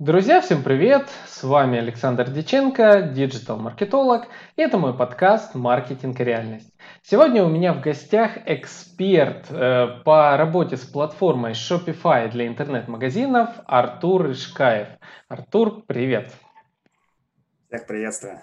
Друзья, всем привет! С вами Александр Диченко, диджитал-маркетолог, и это мой подкаст «Маркетинг и реальность». Сегодня у меня в гостях эксперт э, по работе с платформой Shopify для интернет-магазинов Артур Ишкаев. Артур, привет! Всех приветствую!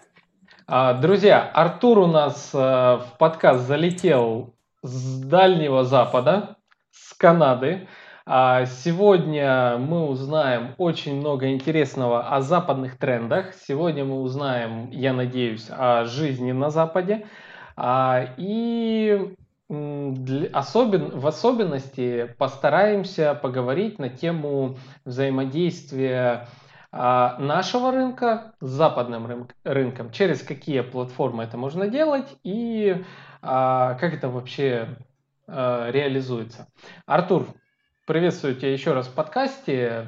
А, друзья, Артур у нас э, в подкаст залетел с Дальнего Запада, с Канады. А сегодня мы узнаем очень много интересного о западных трендах. Сегодня мы узнаем, я надеюсь, о жизни на Западе. А, и в особенности постараемся поговорить на тему взаимодействия а, нашего рынка с западным рынком, через какие платформы это можно делать и как это вообще реализуется. Артур, Приветствую тебя еще раз в подкасте.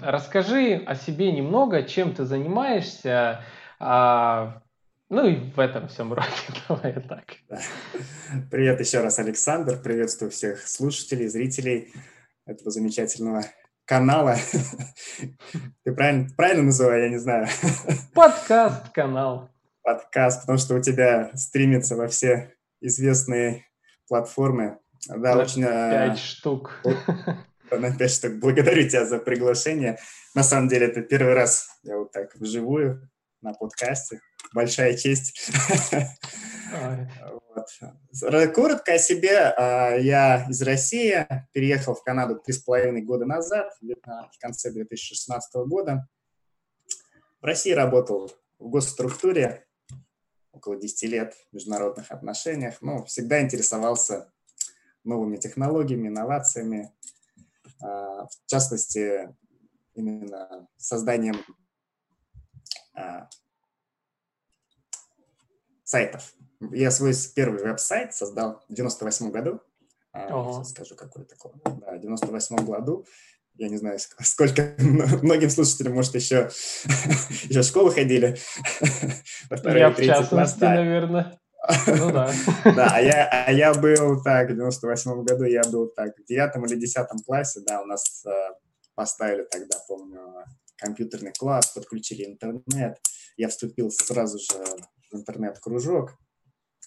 Расскажи о себе немного, чем ты занимаешься, а, ну и в этом всем роде. Давай так. Привет еще раз, Александр. Приветствую всех слушателей, зрителей этого замечательного канала. Ты правильно, правильно называю, я не знаю. Подкаст, канал. Подкаст, потому что у тебя стримится во все известные платформы. Да, на очень... А, пять штук. На пять штук. Благодарю тебя за приглашение. На самом деле, это первый раз я вот так вживую на подкасте. Большая честь. Вот. Коротко о себе. А, я из России, переехал в Канаду три с половиной года назад, в конце 2016 года. В России работал в госструктуре около 10 лет в международных отношениях. Ну, всегда интересовался новыми технологиями, инновациями, а, в частности, именно созданием а, сайтов. Я свой первый веб-сайт создал в 98 году. Ага. Скажу, какой такой. Да, в 98 году. Я не знаю, сколько многим слушателям, может, еще, еще в школу ходили. Я в частности, наверное. Ну да. Да, а я, а я был так, в 98 году я был так, в девятом или десятом классе, да, у нас э, поставили тогда, помню, компьютерный класс, подключили интернет. Я вступил сразу же в интернет-кружок.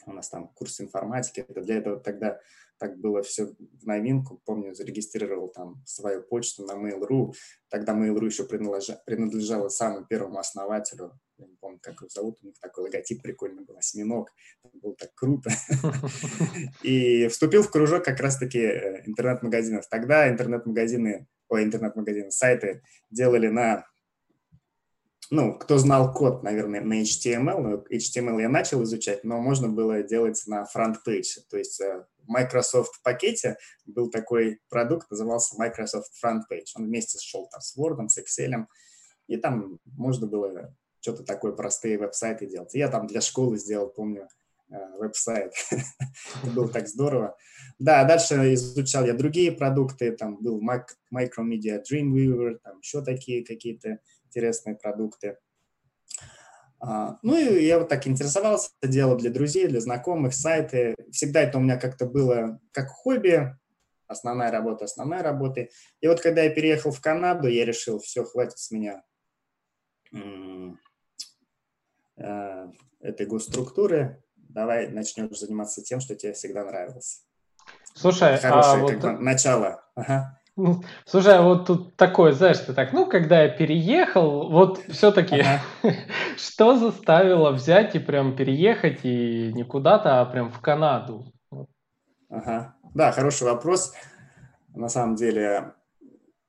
У нас там курс информатики. Это для этого тогда так было все в новинку. Помню, зарегистрировал там свою почту на Mail.ru. Тогда Mail.ru еще принадлежало, принадлежало самому первому основателю. Я не помню, как его зовут. У них такой логотип прикольный был, осьминог. Это было так круто. И вступил в кружок как раз-таки э, интернет-магазинов. Тогда интернет-магазины, ой, интернет-магазины, сайты делали на ну, кто знал код, наверное, на HTML, но HTML я начал изучать, но можно было делать на FrontPage, то есть э, в Microsoft пакете был такой продукт, назывался Microsoft Front Page. Он вместе шел там с Word, с Excel, и там можно было что-то такое простые веб-сайты делать. Я там для школы сделал, помню, э, веб-сайт. Это было так здорово. Да, дальше изучал я другие продукты. Там был Micromedia Dreamweaver, там еще такие какие-то интересные продукты. А, ну и я вот так интересовался, делал для друзей, для знакомых, сайты. Всегда это у меня как-то было как хобби, основная работа, основная работа. И вот когда я переехал в Канаду, я решил, все, хватит с меня этой госструктуры, давай начнем заниматься тем, что тебе всегда нравилось. Слушай, а Хорошее а как вот... бы, начало. Ага. Ну, слушай, а вот тут такое, знаешь, ты так, ну, когда я переехал, вот все-таки ага. что заставило взять и прям переехать и не куда-то, а прям в Канаду? Ага. Да, хороший вопрос. На самом деле,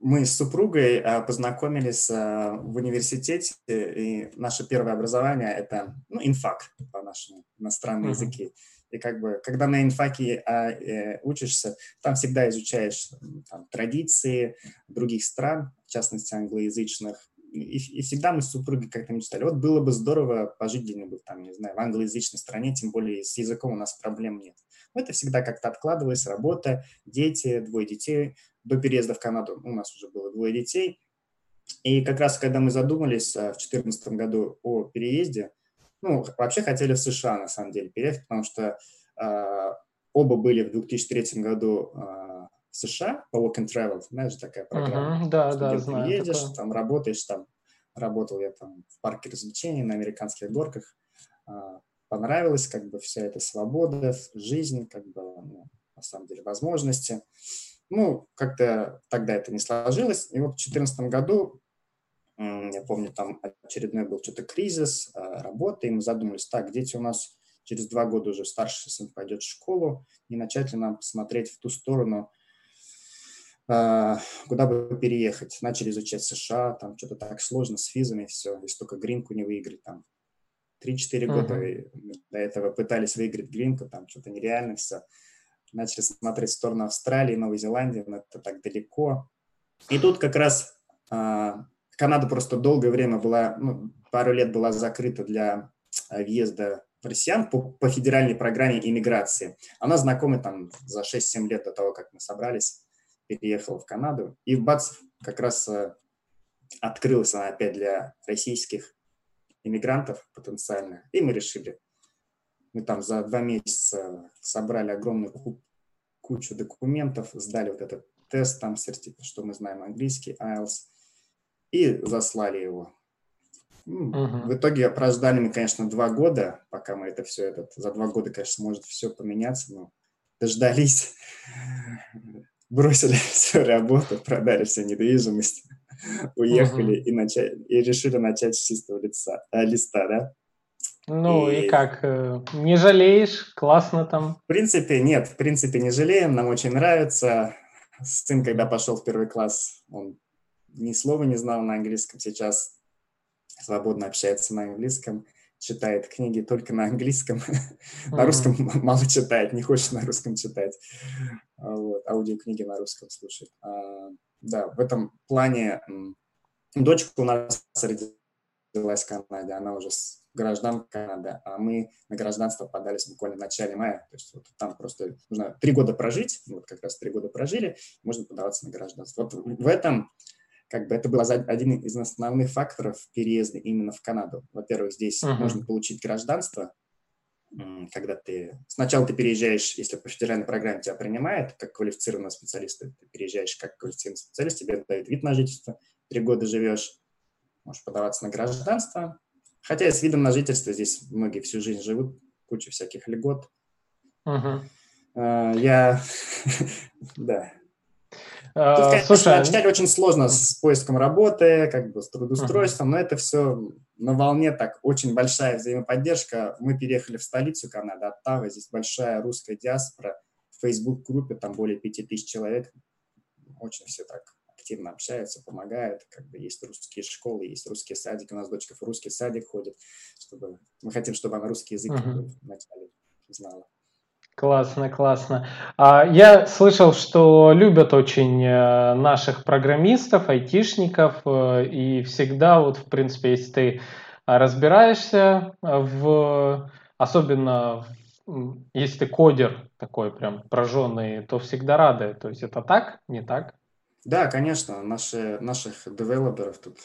мы с супругой а, познакомились а, в университете, и наше первое образование – это ну, инфак по-нашему, иностранные uh-huh. языки. И как бы, когда на инфаке а, э, учишься, там всегда изучаешь там, традиции других стран, в частности англоязычных. И, и всегда мы с супругой как-то мечтали, вот было бы здорово пожить где-нибудь там, не знаю, в англоязычной стране, тем более с языком у нас проблем нет. Но это всегда как-то откладывалось, работа, дети, двое детей. До переезда в Канаду у нас уже было двое детей. И как раз, когда мы задумались а, в 2014 году о переезде, ну, вообще хотели в США, на самом деле, переехать, потому что э, оба были в 2003 году э, в США по Work and Travel, знаешь, такая программа. Uh-huh, да, да, знаю. Ты едешь, такое. там работаешь, там работал я там в парке развлечений на американских горках. А, понравилось, как бы вся эта свобода, жизнь, как бы, ну, на самом деле, возможности. Ну, как-то тогда это не сложилось. И вот в 2014 году, я помню, там очередной был что-то кризис а, работы, и мы задумались, так, дети у нас через два года уже старший сын пойдет в школу, не начать ли нам посмотреть в ту сторону, а, куда бы переехать. Начали изучать США, там что-то так сложно с визами, все, если только гринку не выиграть, там 3-4 uh-huh. года до этого пытались выиграть гринку, там что-то нереально все. Начали смотреть в сторону Австралии, Новой Зеландии, но это так далеко. И тут как раз а, Канада просто долгое время была, ну, пару лет была закрыта для а, въезда россиян по, по федеральной программе иммиграции. Она знакома там за 6-7 лет до того, как мы собрались переехала в Канаду. И в БАЦ как раз э, открылась она опять для российских иммигрантов потенциально. И мы решили, мы там за два месяца собрали огромную кучу документов, сдали вот этот тест, там сертификат, что мы знаем английский, IELTS, и заслали его. Uh-huh. В итоге прождали мы, конечно, два года, пока мы это все, этот, за два года, конечно, может все поменяться, но дождались бросили всю работу, продали всю недвижимость, уехали и, начали, и решили начать с чистого лица, э, листа, да? Ну и... и как, э, не жалеешь? Классно там? В принципе, нет, в принципе не жалеем, нам очень нравится. Сын, когда пошел в первый класс, он ни слова не знал на английском, сейчас свободно общается на английском читает книги только на английском, на русском мало читает, не хочет на русском читать, а вот, аудиокниги на русском слушает. А, да, в этом плане дочка у нас родилась в Канаде, она уже граждан Канады, а мы на гражданство подались буквально в начале мая, то есть вот там просто нужно три года прожить, вот как раз три года прожили, можно подаваться на гражданство. Вот в этом как бы это был один из основных факторов переезда именно в Канаду. Во-первых, здесь uh-huh. можно получить гражданство, когда ты... Сначала ты переезжаешь, если по федеральной программе тебя принимают, как квалифицированного специалиста, ты переезжаешь как квалифицированный специалист, тебе дают вид на жительство, три года живешь, можешь подаваться на гражданство. Хотя с видом на жительство здесь многие всю жизнь живут, куча всяких льгот. Uh-huh. Я, да, Тут, конечно, вначале очень сложно с поиском работы, как бы с трудоустройством, но это все на волне так, очень большая взаимоподдержка. Мы переехали в столицу Канады, Оттава, здесь большая русская диаспора, в Facebook-группе там более 5000 человек, очень все так активно общаются, помогают, как бы есть русские школы, есть русские садики, у нас дочка в русский садик ходит, чтобы мы хотим, чтобы она русский язык uh-huh. вначале знала. Классно, классно. А, я слышал, что любят очень э, наших программистов, айтишников, э, и всегда, вот, в принципе, если ты разбираешься в, особенно если ты кодер такой прям прожженный, то всегда рады. То есть это так, не так? Да, конечно. Наши, наших девелоперов, тут,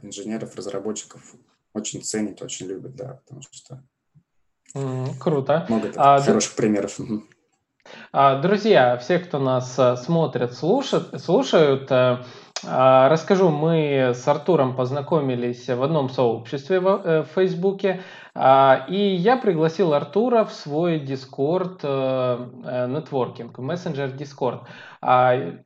инженеров, разработчиков очень ценят, очень любят, да, потому что Mm, круто. Много а, хороших примеров. А, друзья, все, кто нас э, смотрят, слушают, слушают э, а, расскажу, мы с Артуром познакомились в одном сообществе в э, Фейсбуке, и я пригласил Артура в свой Discord нетворкинг, мессенджер Discord.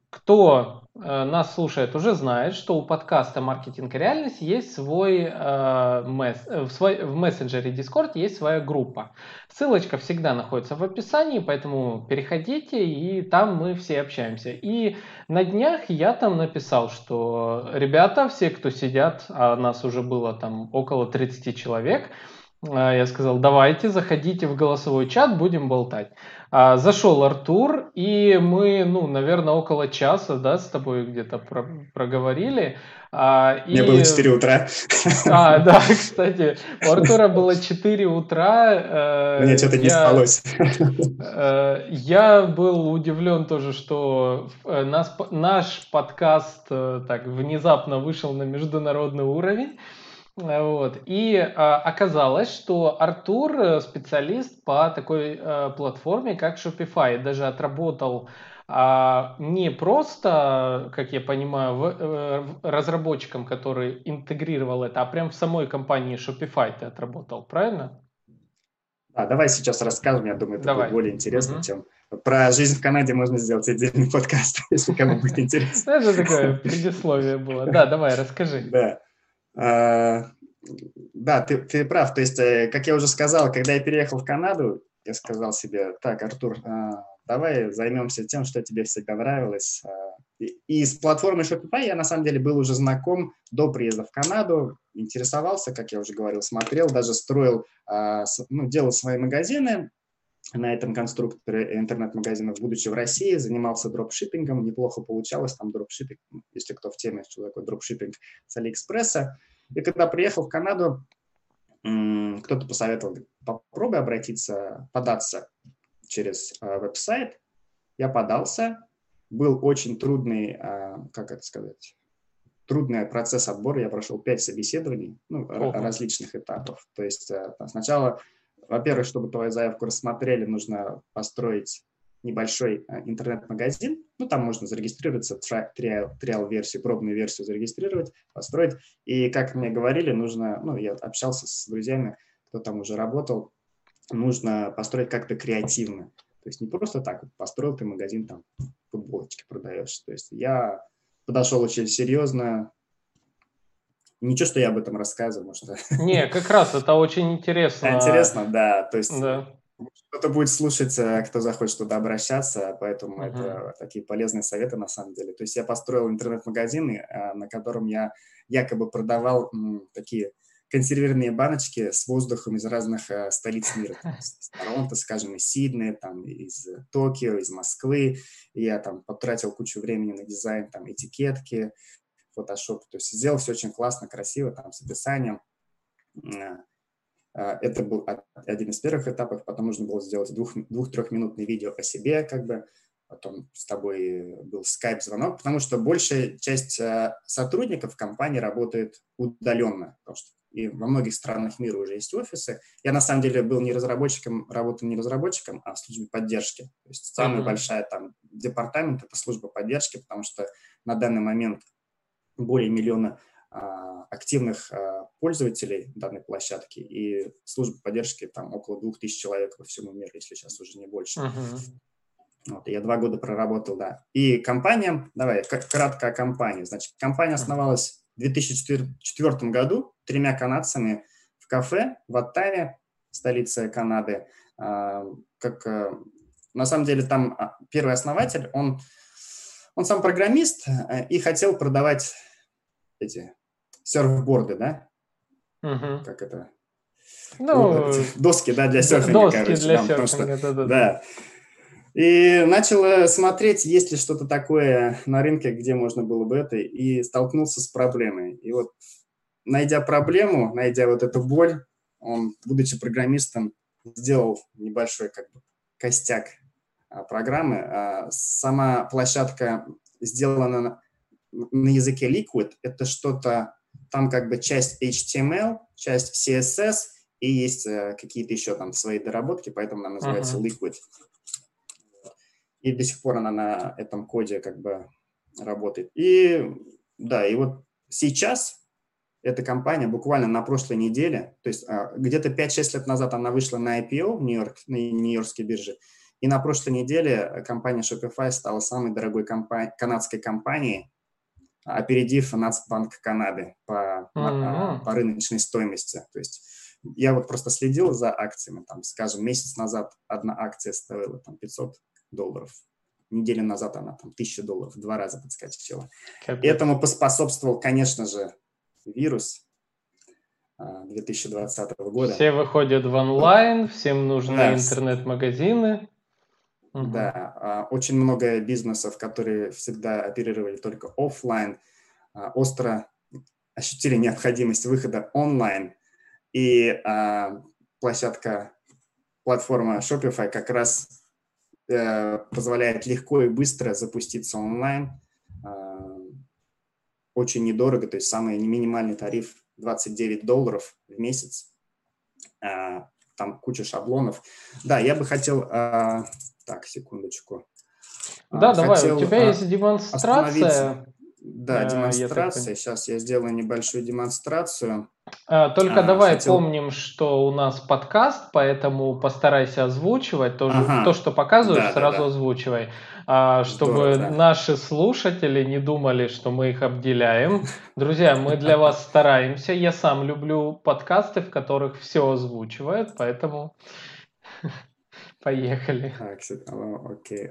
Кто нас слушает, уже знает, что у подкаста «Маркетинг и реальность» есть свой, э, месс, э, в, свой, в мессенджере Discord есть своя группа. Ссылочка всегда находится в описании, поэтому переходите, и там мы все общаемся. И на днях я там написал, что ребята, все, кто сидят, а нас уже было там около 30 человек, э, я сказал, давайте, заходите в голосовой чат, будем болтать. А, зашел Артур, и мы, ну, наверное, около часа, да, с тобой где-то про проговорили. А, Мне и... было 4 утра. А, да, кстати, у Артура было 4 утра. Э, Мне что-то не спалось. Э, я был удивлен тоже, что э, нас, наш подкаст так внезапно вышел на международный уровень. Вот. И а, оказалось, что Артур э, специалист по такой а, платформе, как Shopify. Даже отработал а не просто, как я понимаю, в, э, разработчиком, который интегрировал это, а прям в самой компании Shopify ты отработал, правильно? Да, давай сейчас расскажем, я думаю, это давай. будет более интересно, угу. чем про жизнь в Канаде можно сделать отдельный подкаст, если кому будет интересно. Это такое предисловие было. Да, давай, расскажи. Да. А, да, ты, ты прав. То есть, э, как я уже сказал, когда я переехал в Канаду, я сказал себе, так, Артур, а, давай займемся тем, что тебе всегда нравилось. А, и с платформой Shopify я на самом деле был уже знаком до приезда в Канаду, интересовался, как я уже говорил, смотрел, даже строил, ну, делал свои магазины на этом конструкторе интернет-магазинов, будучи в России, занимался дропшиппингом, неплохо получалось там дропшиппинг, если кто в теме, что такое дропшиппинг с Алиэкспресса. И когда приехал в Канаду, кто-то посоветовал, попробуй обратиться, податься через э, веб-сайт. Я подался. Был очень трудный, э, как это сказать, трудный процесс отбора. Я прошел пять собеседований, ну, Ого. различных этапов. То есть э, там, во-первых, чтобы твою заявку рассмотрели, нужно построить небольшой интернет-магазин. Ну, там можно зарегистрироваться, триал-версию, пробную версию зарегистрировать, построить. И, как мне говорили, нужно, ну, я общался с друзьями, кто там уже работал, нужно построить как-то креативно. То есть не просто так, вот построил ты магазин, там футболочки продаешь. То есть я подошел очень серьезно. Ничего, что я об этом рассказываю, может. Не, как раз это очень интересно. Интересно, да. То есть да. кто-то будет слушать, э, кто захочет туда обращаться, поэтому uh-huh. это такие полезные советы на самом деле. То есть я построил интернет-магазин, э, на котором я якобы продавал такие консервированные баночки с воздухом из разных э, столиц мира. Там, из Торонто, скажем, из Сиднея, там, из Токио, из Москвы. Я там потратил кучу времени на дизайн, там, этикетки, фотошоп. То есть сделал все очень классно, красиво, там, с описанием. Э, это был один из первых этапов. Потом нужно было сделать двух, двух-трехминутное видео о себе, как бы. Потом с тобой был скайп-звонок, потому что большая часть э, сотрудников компании работает удаленно, потому что и во многих странах мира уже есть офисы. Я на самом деле был не разработчиком, работал не разработчиком, а в службе поддержки. То есть самая mm-hmm. большая там департамент это служба поддержки, потому что на данный момент более миллиона а, активных а, пользователей данной площадки, и служба поддержки там около двух тысяч человек во всему миру, если сейчас уже не больше. Uh-huh. Вот, я два года проработал, да. И компания, давай, кратко о компании. Значит, компания основалась в 2004 году тремя канадцами в кафе в Оттаве, столице Канады. А, как, э, на самом деле там первый основатель, он, он сам программист э, и хотел продавать эти серфборды, да? Угу. Как это? Ну, доски, да, для серфинга, доски короче. Для серфинга, да, да, да. И начал смотреть, есть ли что-то такое на рынке, где можно было бы это, и столкнулся с проблемой. И вот, найдя проблему, найдя вот эту боль, он, будучи программистом, сделал небольшой как бы костяк программы. А, сама площадка сделана на, языке Liquid. Это что-то, там как бы часть HTML, часть CSS, и есть э, какие-то еще там свои доработки, поэтому она называется uh-huh. Liquid и до сих пор она на этом коде как бы работает. И да, и вот сейчас эта компания буквально на прошлой неделе, то есть а, где-то 5-6 лет назад она вышла на IPO в Нью-Йорк, на Нью-Йоркской бирже, и на прошлой неделе компания Shopify стала самой дорогой компани- канадской компанией, опередив Нацбанк Канады по, mm-hmm. по рыночной стоимости. То есть я вот просто следил за акциями, там, скажем, месяц назад одна акция стоила там 500 долларов. Неделю назад она там тысяча долларов, в два раза подскочила. Как Этому поспособствовал, конечно же, вирус 2020 а, года. Все выходят в онлайн, всем нужны да. интернет-магазины. Да, а, очень много бизнесов, которые всегда оперировали только офлайн, а, остро ощутили необходимость выхода онлайн. И площадка, платформа Shopify как раз Э, позволяет легко и быстро запуститься онлайн. Очень недорого, то есть самый минимальный тариф 29 долларов в месяц. Там куча шаблонов. Да, я бы хотел... Так, секундочку. Да, а, давай, у тебя есть демонстрация. Да, демонстрация. Я Сейчас я сделаю небольшую демонстрацию. А, только а, давай хотел... помним, что у нас подкаст, поэтому постарайся озвучивать. То, ага. то что показываешь, да, сразу да, да. озвучивай. А, чтобы Здорово, да. наши слушатели не думали, что мы их обделяем. Друзья, мы для вас стараемся. Я сам люблю подкасты, в которых все озвучивают, поэтому поехали. Так, окей.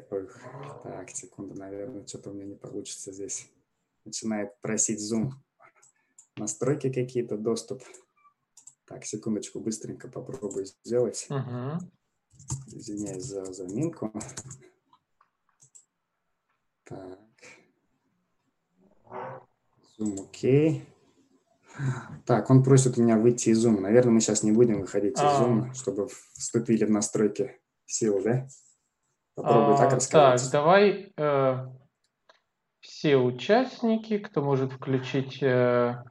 Так, секунду, наверное, что-то у меня не получится здесь начинает просить Zoom настройки какие-то, доступ. Так, секундочку, быстренько попробую сделать. Uh-huh. Извиняюсь за заминку. Так. Zoom окей. Так, он просит меня выйти из Zoom. Наверное, мы сейчас не будем выходить из а. Zoom, чтобы вступили в настройки сил, да? Попробуй а, так рассказать. Так, давай э, все участники, кто может включить... Э,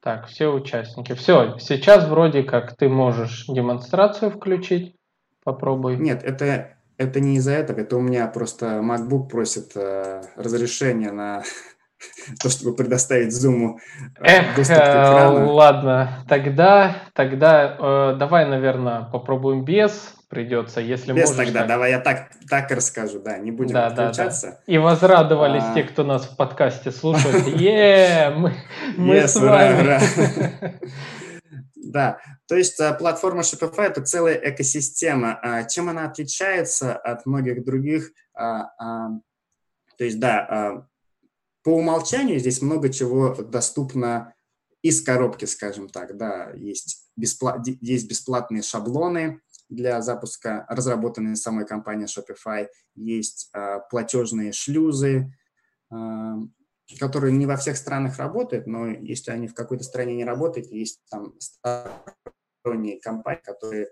так, все участники. Все, сейчас вроде как ты можешь демонстрацию включить. Попробуй. Нет, это, это не из-за этого. Это у меня просто MacBook просит э, разрешение на то, чтобы предоставить Zoom э, Эх, доступ к экрану. Ладно, тогда, тогда э, давай, наверное, попробуем без придется, если Без можешь. тогда, так... давай я так, так расскажу, да, не будем да, отключаться. Да, да. И возрадовались а... те, кто нас в подкасте слушает. Е, мы, мы с вами. Да, то есть а, платформа Shopify – это целая экосистема. А, чем она отличается от многих других? А, то есть, да, по умолчанию здесь много чего доступно из коробки, скажем так, да, есть, бесплат, есть бесплатные шаблоны, для запуска, разработанные самой компанией Shopify. Есть э, платежные шлюзы, э, которые не во всех странах работают, но если они в какой-то стране не работают, есть там сторонние компании, которые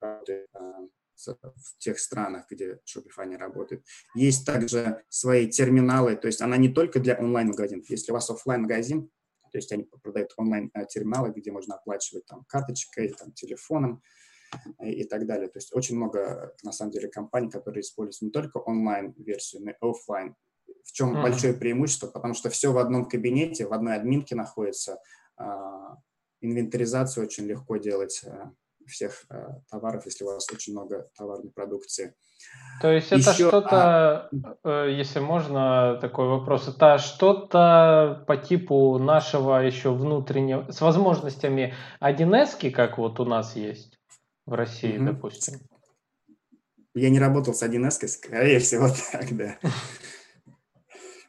работают э, в тех странах, где Shopify не работает. Есть также свои терминалы, то есть она не только для онлайн-магазинов. Если у вас офлайн-магазин, то есть они продают онлайн-терминалы, где можно оплачивать там карточкой, там, телефоном, и так далее. То есть очень много, на самом деле, компаний, которые используют не только онлайн-версию, но и офлайн. В чем mm-hmm. большое преимущество? Потому что все в одном кабинете, в одной админке находится. А, инвентаризацию очень легко делать а, всех а, товаров, если у вас очень много товарной продукции. То есть это Еще, что-то, а... если можно такой вопрос, это что-то по типу нашего еще внутреннего, с возможностями 1С, как вот у нас есть? в России, mm-hmm. допустим? Я не работал с 1С, скорее всего так, да.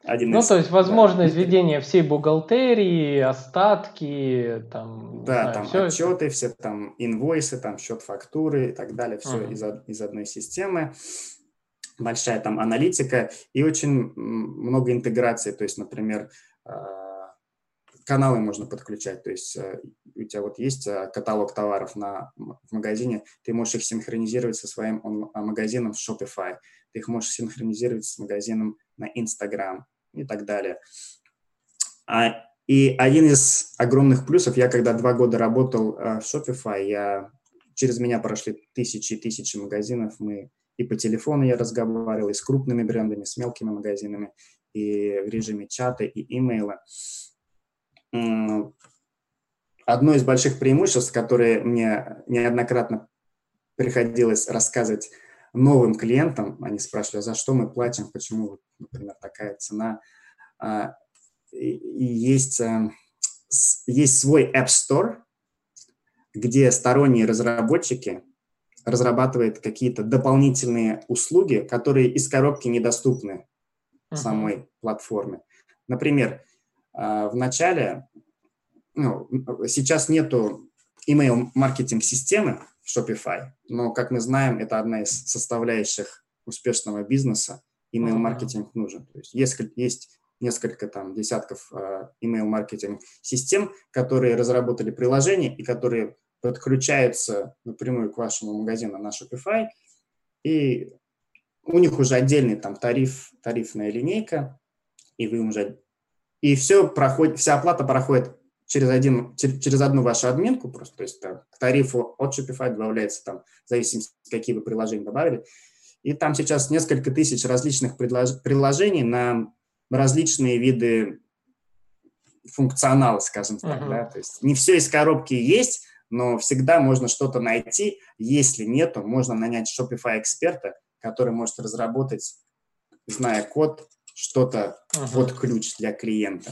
1С. Ну, то есть возможность да. ведения всей бухгалтерии, остатки, там... Да, знаю, там все отчеты, это. все там инвойсы, там счет фактуры и так далее, все uh-huh. из, из одной системы. Большая там аналитика и очень много интеграции, то есть, например, а, каналы можно подключать, то есть э, у тебя вот есть э, каталог товаров на, в магазине, ты можешь их синхронизировать со своим он, а, магазином в Shopify, ты их можешь синхронизировать с магазином на Instagram и так далее. А, и один из огромных плюсов, я когда два года работал э, в Shopify, я, через меня прошли тысячи и тысячи магазинов, мы и по телефону я разговаривал, и с крупными брендами, с мелкими магазинами, и в режиме чата, и имейла одно из больших преимуществ, которые мне неоднократно приходилось рассказывать новым клиентам, они спрашивали, за что мы платим, почему, например, такая цена. А, и есть, э, есть свой App Store, где сторонние разработчики разрабатывают какие-то дополнительные услуги, которые из коробки недоступны uh-huh. самой платформе. Например, а, в начале, ну, сейчас нету email маркетинг системы в Shopify, но, как мы знаем, это одна из составляющих успешного бизнеса. Email маркетинг нужен. То есть есть, есть несколько там десятков uh, email маркетинг систем, которые разработали приложение и которые подключаются напрямую к вашему магазину на Shopify, и у них уже отдельный там тариф, тарифная линейка, и вы уже и все проходит, вся оплата проходит через, один, через одну вашу админку, просто, то есть там, к тарифу от Shopify добавляется там, в зависимости, какие вы приложения добавили, И там сейчас несколько тысяч различных приложений на различные виды функционала, скажем так. Uh-huh. Да? То есть не все из коробки есть, но всегда можно что-то найти. Если нету, можно нанять Shopify эксперта, который может разработать, зная код, что-то uh-huh. под ключ для клиента.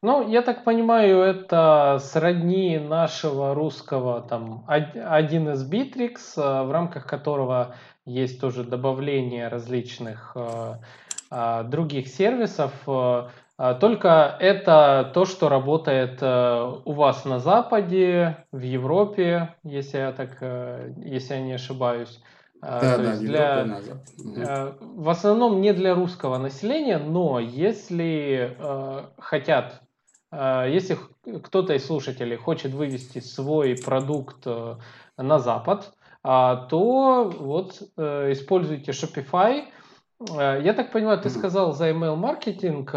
Ну, я так понимаю, это сродни нашего русского там 1С Bittrex, э, в рамках которого есть тоже добавление различных э, э, других сервисов. Только это то, что работает у вас на Западе, в Европе, если я так, если я не ошибаюсь. Да, То да, для, на Запад. В основном не для русского населения, но если хотят а, если кто-то из слушателей хочет вывести свой продукт э, на Запад, а, то вот э, используйте Shopify. Э, я так понимаю, ты сказал за email маркетинг.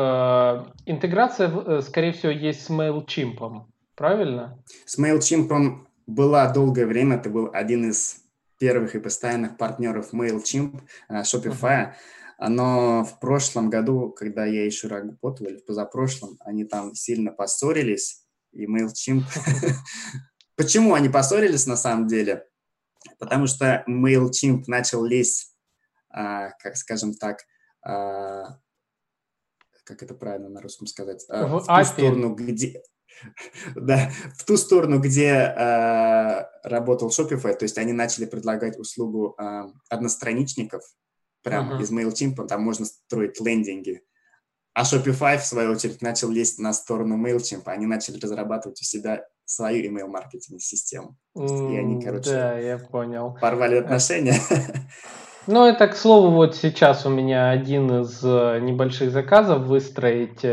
Интеграция, скорее всего, есть с MailChimp, правильно? С MailChimp была долгое время, это был один из первых и постоянных партнеров MailChimp, Shopify. Uh-huh. Но в прошлом году, когда я еще работал, или в позапрошлом, они там сильно поссорились, и MailChimp... Почему они поссорились на самом деле? Потому что MailChimp начал лезть, а, как скажем так, а, как это правильно на русском сказать, а, в ту сторону, где... Да, в ту сторону, где э, работал Shopify, то есть они начали предлагать услугу э, одностраничников, прямо uh-huh. из MailChimp, там можно строить лендинги. А Shopify, в свою очередь, начал лезть на сторону MailChimp, они начали разрабатывать у себя свою email-маркетинг систему. Mm, и они, короче, да, я понял. порвали отношения. Ну, это, к слову, вот сейчас у меня один из э, небольших заказов выстроить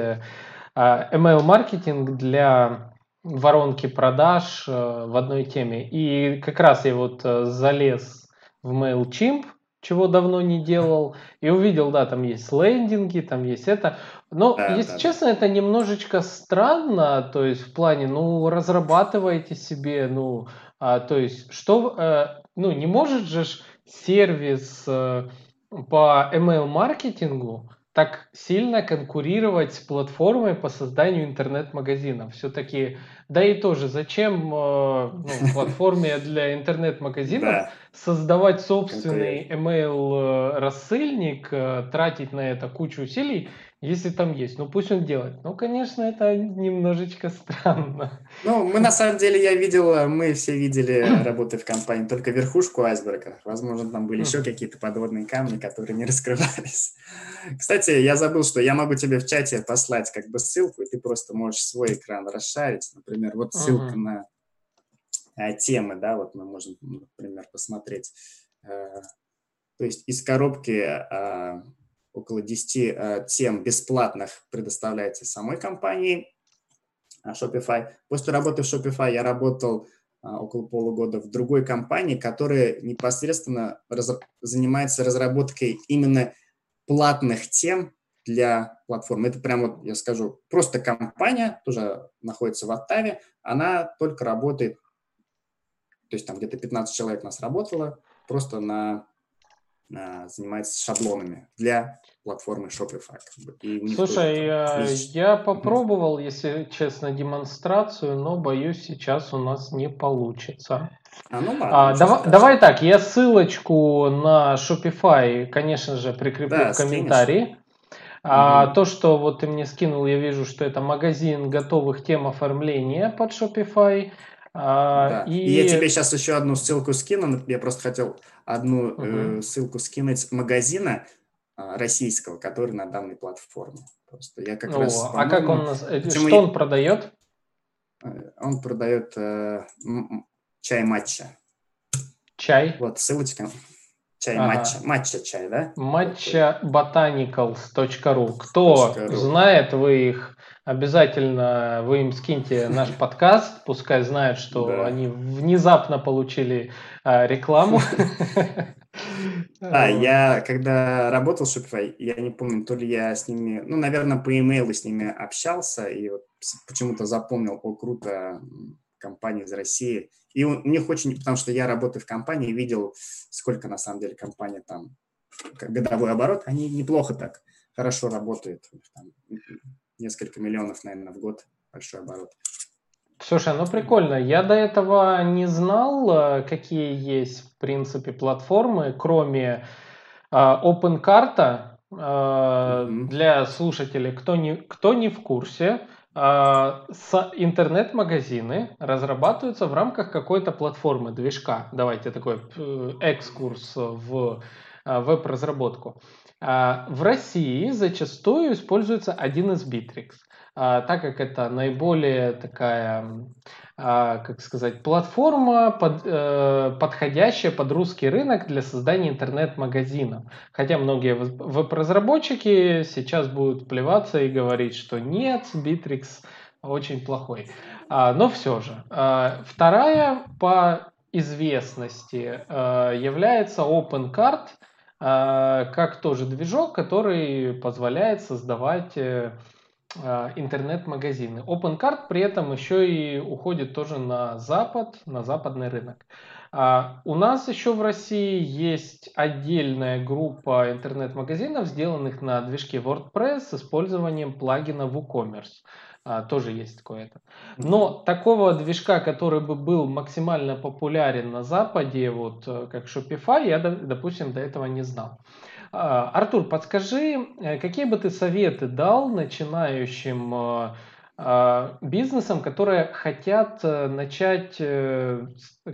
э, а, email-маркетинг для воронки продаж э, в одной теме. И как раз я вот залез в MailChimp, чего давно не делал, и увидел, да, там есть лендинги, там есть это. Но, да, если да, честно, да. это немножечко странно, то есть в плане, ну, разрабатывайте себе, ну, а, то есть, что, э, ну, не может же сервис э, по email-маркетингу так сильно конкурировать с платформой по созданию интернет-магазинов. Все-таки, да и тоже, зачем э, ну, платформе для интернет-магазинов создавать собственный email-рассыльник, э, тратить на это кучу усилий, если там есть. Ну, пусть он делает. Ну, конечно, это немножечко странно. Ну, мы на самом деле, я видел, мы все видели, работы в компании, только верхушку айсберга. Возможно, там были еще какие-то подводные камни, которые не раскрывались. Кстати, я забыл, что я могу тебе в чате послать как бы ссылку, и ты просто можешь свой экран расшарить. Например, вот ссылка uh-huh. на а, темы, да, вот мы можем, например, посмотреть. Э, то есть из коробки а, около 10 э, тем бесплатных предоставляется самой компанией э, Shopify. После работы в Shopify я работал э, около полугода в другой компании, которая непосредственно раз, занимается разработкой именно платных тем для платформы. Это прямо, вот, я скажу, просто компания, тоже находится в Оттаве, она только работает, то есть там где-то 15 человек нас работало, просто на занимается шаблонами для платформы Shopify. И Слушай, я, я попробовал, если честно, демонстрацию, но боюсь, сейчас у нас не получится. А, ну ладно, а, давай, давай так, я ссылочку на Shopify, конечно же, прикреплю да, в комментарии. А угу. то, что вот ты мне скинул, я вижу, что это магазин готовых тем оформления под Shopify. А, да. и... и я тебе сейчас еще одну ссылку скину. Я просто хотел одну угу. э, ссылку скинуть магазина э, российского, который на данной платформе. Просто я как О, раз. А как он э, Почему что я... он продает? Э, он продает э, чай матча. Чай. Вот ссылочка. Чай ага. матча. Матча чай, да? Матча botanicals.ru. Кто знает, вы их обязательно вы им скиньте наш подкаст, пускай знают, что да. они внезапно получили а, рекламу. А, я когда работал в Shopify, я не помню, то ли я с ними, ну, наверное, по имейлу с ними общался, и вот почему-то запомнил, о, круто, компания из России. И у них очень, потому что я работаю в компании, видел, сколько на самом деле компания там годовой оборот, они неплохо так, хорошо работают. Там, несколько миллионов, наверное, в год большой оборот. Слушай, ну прикольно. Я до этого не знал, э, какие есть, в принципе, платформы, кроме э. Mm-hmm. Для слушателей, кто не, кто не в курсе, с интернет-магазины разрабатываются в рамках какой-то платформы, движка. Давайте такой экскурс в веб-разработку. В России зачастую используется один из Bittrex. А, так как это наиболее такая, а, как сказать, платформа, под, э, подходящая под русский рынок для создания интернет-магазинов. Хотя многие веб-разработчики сейчас будут плеваться и говорить, что нет, Bittrex очень плохой. А, но все же. Вторая по известности э, является OpenCart, как тоже движок, который позволяет создавать э, а, интернет-магазины. OpenCart при этом еще и уходит тоже на запад, на западный рынок. А у нас еще в России есть отдельная группа интернет-магазинов, сделанных на движке WordPress с использованием плагина WooCommerce. А, тоже есть такое-то. Но такого движка, который бы был максимально популярен на Западе, вот э, как Shopify, я, допустим, до этого не знал. А, Артур, подскажи, э, какие бы ты советы дал начинающим э, а, бизнесам, которые хотят начать,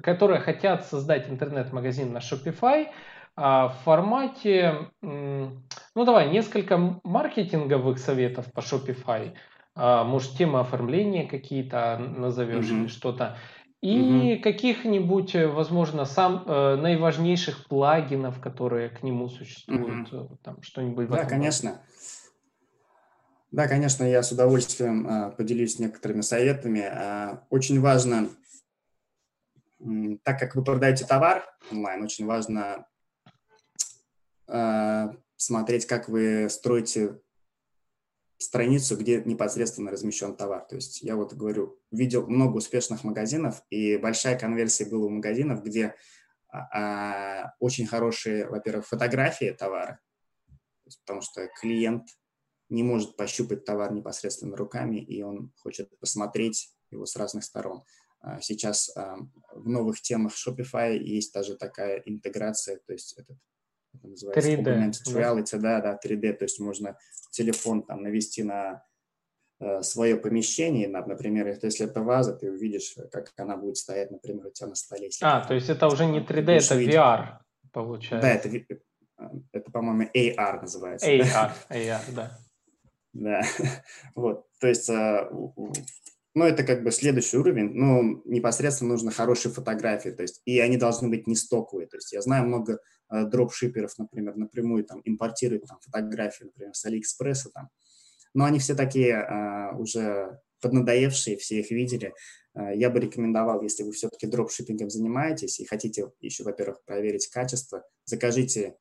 которые хотят создать интернет-магазин на Shopify а, в формате, ну давай, несколько маркетинговых советов по Shopify, может, тема оформления какие-то назовешь mm-hmm. или что-то и угу. каких-нибудь, э, возможно, сам э, наиважнейших плагинов, которые к нему существуют, угу. там что-нибудь. Да, конечно. Да, конечно, я с удовольствием э, поделюсь некоторыми советами. Э, очень важно, э, так как вы продаете товар онлайн, очень важно э, смотреть, как вы строите страницу, где непосредственно размещен товар. То есть я вот говорю, видел много успешных магазинов, и большая конверсия была у магазинов, где а, а очень хорошие, во-первых, фотографии товара, потому что клиент не может пощупать товар непосредственно руками, и он хочет посмотреть его с разных сторон. А, сейчас в новых темах Shopify есть даже такая интеграция, то есть этот это называется 3D. Augmented reality, да, да, 3D, то есть можно телефон там навести на э, свое помещение, на, например, если это ваза, ты увидишь, как она будет стоять, например, у тебя на столе. А, то есть это уже не 3D, это видеть. VR, получается. Да, это, э, это по-моему, AR называется. AR, да? AR, да. Да, вот, то есть э, ну, это как бы следующий уровень, но непосредственно нужно хорошие фотографии, то есть, и они должны быть не стоковые, то есть я знаю много э, дропшиперов, например, напрямую там импортируют там фотографии, например, с Алиэкспресса там, но они все такие э, уже поднадоевшие, все их видели. Э, я бы рекомендовал, если вы все-таки дропшиппингом занимаетесь и хотите еще, во-первых, проверить качество, закажите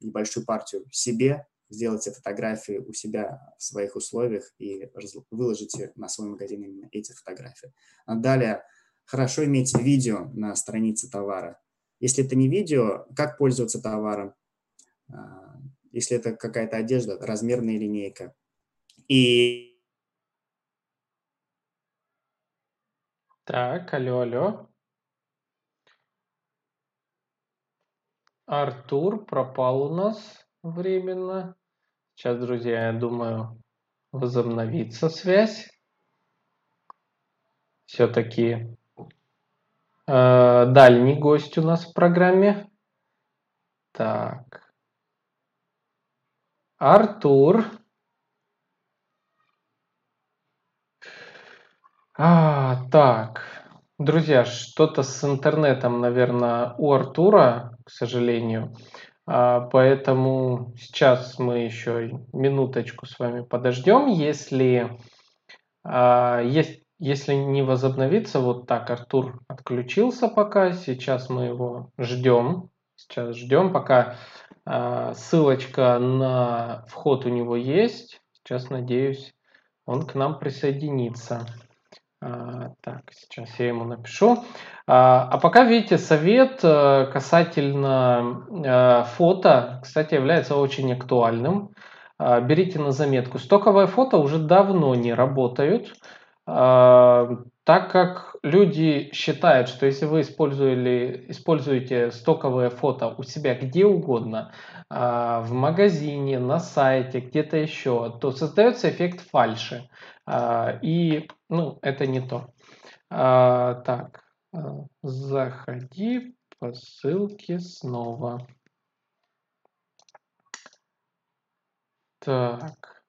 небольшую партию себе, сделайте фотографии у себя в своих условиях и выложите на свой магазин именно эти фотографии. А далее, хорошо иметь видео на странице товара. Если это не видео, как пользоваться товаром, а, если это какая-то одежда, размерная линейка. И Так, алло, алло. Артур пропал у нас временно. Сейчас, друзья, я думаю, возобновится связь. Все-таки э, дальний гость у нас в программе. Так. Артур. А, так. Друзья, что-то с интернетом, наверное, у Артура, к сожалению. А, поэтому сейчас мы еще минуточку с вами подождем. Если, а, если не возобновится, вот так Артур отключился пока. Сейчас мы его ждем. Сейчас ждем, пока а, ссылочка на вход у него есть. Сейчас, надеюсь, он к нам присоединится. А, сейчас я ему напишу. А, а пока, видите, совет э, касательно э, фото, кстати, является очень актуальным. А, берите на заметку. Стоковые фото уже давно не работают, так как люди считают, что если вы использовали, используете стоковые фото у себя где угодно, в магазине, на сайте, где-то еще, то создается эффект фальши. И ну, это не то. А, так, а, заходи по ссылке снова. Так,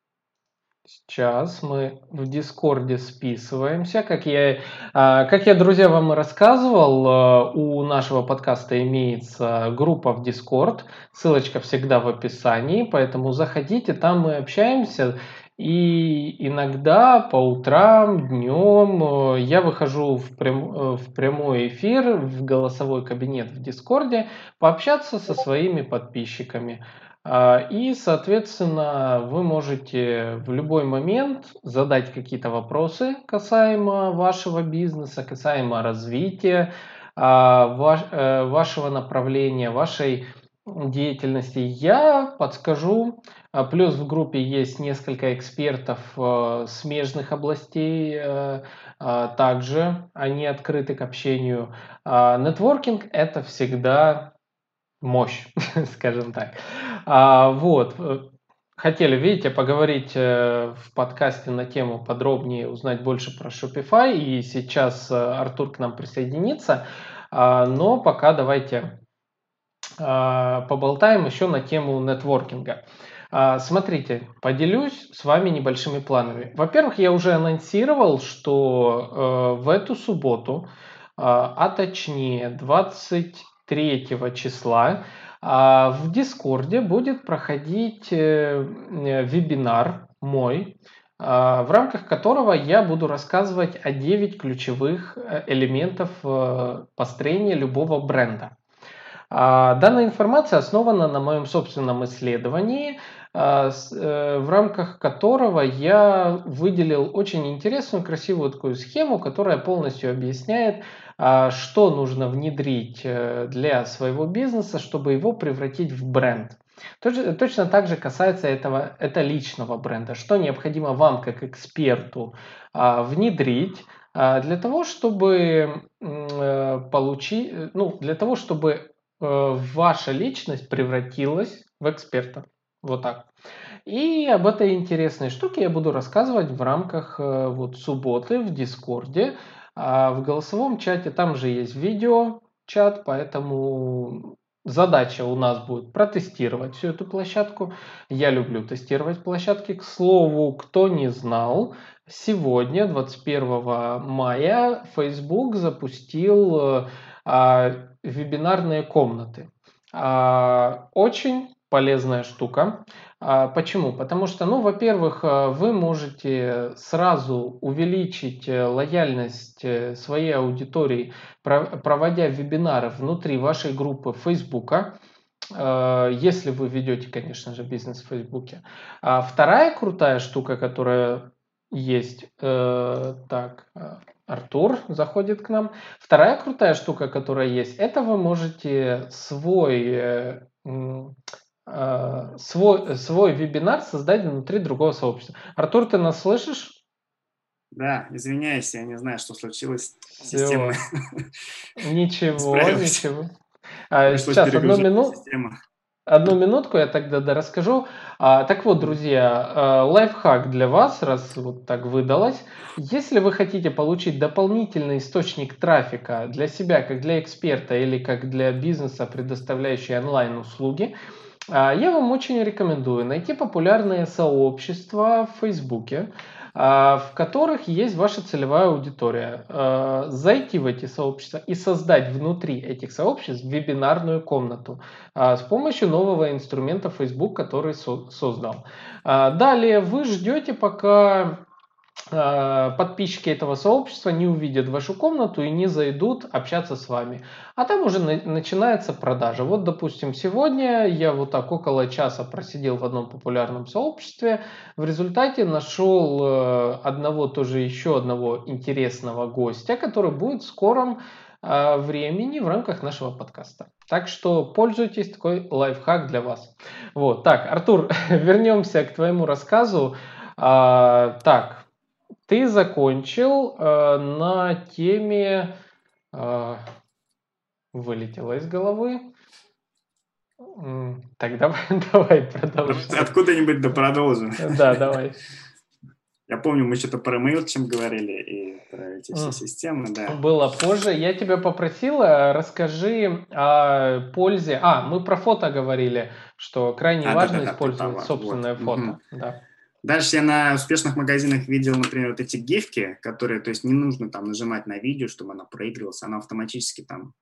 сейчас мы в Discord е списываемся. Как я, а, как я, друзья, вам и рассказывал, а, у нашего подкаста имеется группа в Discord. Ссылочка всегда в описании, поэтому заходите, там мы общаемся. И иногда по утрам, днем э, я выхожу в, прям, э, в прямой эфир, в голосовой кабинет в Дискорде, пообщаться со своими подписчиками. А, и, соответственно, вы можете в любой момент задать какие-то вопросы касаемо вашего бизнеса, касаемо развития а, э, вашего направления, вашей деятельности. Я подскажу, а плюс в группе есть несколько экспертов э, смежных областей, э, э, также они открыты к общению. А нетворкинг – это всегда мощь, скажем так. А, вот. Хотели, видите, поговорить в подкасте на тему подробнее, узнать больше про Shopify, и сейчас Артур к нам присоединится. Но пока давайте поболтаем еще на тему нетворкинга. А, смотрите, поделюсь с вами небольшими планами. Во-первых, я уже анонсировал, что э, в эту субботу, а, а точнее 23 числа, а, в Дискорде будет проходить э, вебинар мой, в рамках которого я буду рассказывать о 9 ключевых э, элементов построения любого бренда. Данная информация основана на моем собственном исследовании, а, э, в рамках которого я выделил очень интересную, красивую такую схему, которая полностью объясняет, а, что нужно внедрить э, для своего бизнеса, чтобы его превратить в бренд. Точно так же касается этого, это личного бренда. Что необходимо вам, как эксперту, а, внедрить для того, чтобы э, получить, ну, для того, чтобы ваша личность превратилась в эксперта. Вот так. И об этой интересной штуке я буду рассказывать в рамках э, вот субботы в Дискорде. А в голосовом чате там же есть видео чат, поэтому задача у нас будет протестировать всю эту площадку. Я люблю тестировать площадки. К слову, кто не знал, сегодня, 21 мая, Facebook запустил э, а, вебинарные комнаты. А, очень полезная штука. А, почему? Потому что, ну, во-первых, э, вы можете сразу увеличить э, лояльность э, своей аудитории, проводя вебинары внутри вашей группы Фейсбука, если вы ведете, конечно же, бизнес в Фейсбуке. А вторая крутая штука, которая есть, так, Артур заходит к нам. Вторая крутая штука, которая есть, это вы можете свой Э, свой, свой вебинар создать внутри другого сообщества. Артур, ты нас слышишь? Да, извиняюсь, я не знаю, что случилось. Система. Ничего, ничего. А, сейчас, одну минуту. Одну минутку я тогда да, расскажу. А, так вот, друзья, а, лайфхак для вас, раз вот так выдалось. Если вы хотите получить дополнительный источник трафика для себя, как для эксперта или как для бизнеса, предоставляющий онлайн-услуги, а, я вам очень рекомендую найти популярные сообщества в Фейсбуке, в которых есть ваша целевая аудитория. А, зайти в эти сообщества и создать внутри этих сообществ вебинарную комнату с помощью нового инструмента Facebook, который создал. Далее вы ждете, пока подписчики этого сообщества не увидят вашу комнату и не зайдут общаться с вами. А там уже на- начинается продажа. Вот, допустим, сегодня я вот так около часа просидел в одном популярном сообществе. В результате нашел э, одного, тоже еще одного интересного гостя, который будет в скором э, времени в рамках нашего подкаста. Так что пользуйтесь, такой лайфхак для вас. Вот, так, Артур, вернемся к твоему рассказу. А, так, ты закончил э, на теме... Э, вылетело из головы. Так, давай, давай продолжим. Откуда-нибудь да продолжим. Да, давай. Я помню, мы что-то про MailChimp говорили и про эти все системы, да. Было позже. Я тебя попросил, э, расскажи о пользе. А, мы про фото говорили, что крайне а, важно да, да, использовать собственное фото. Угу. Да. Дальше я на успешных магазинах видел, например, вот эти гифки, которые, то есть не нужно там нажимать на видео, чтобы она проигрывалась, она автоматически там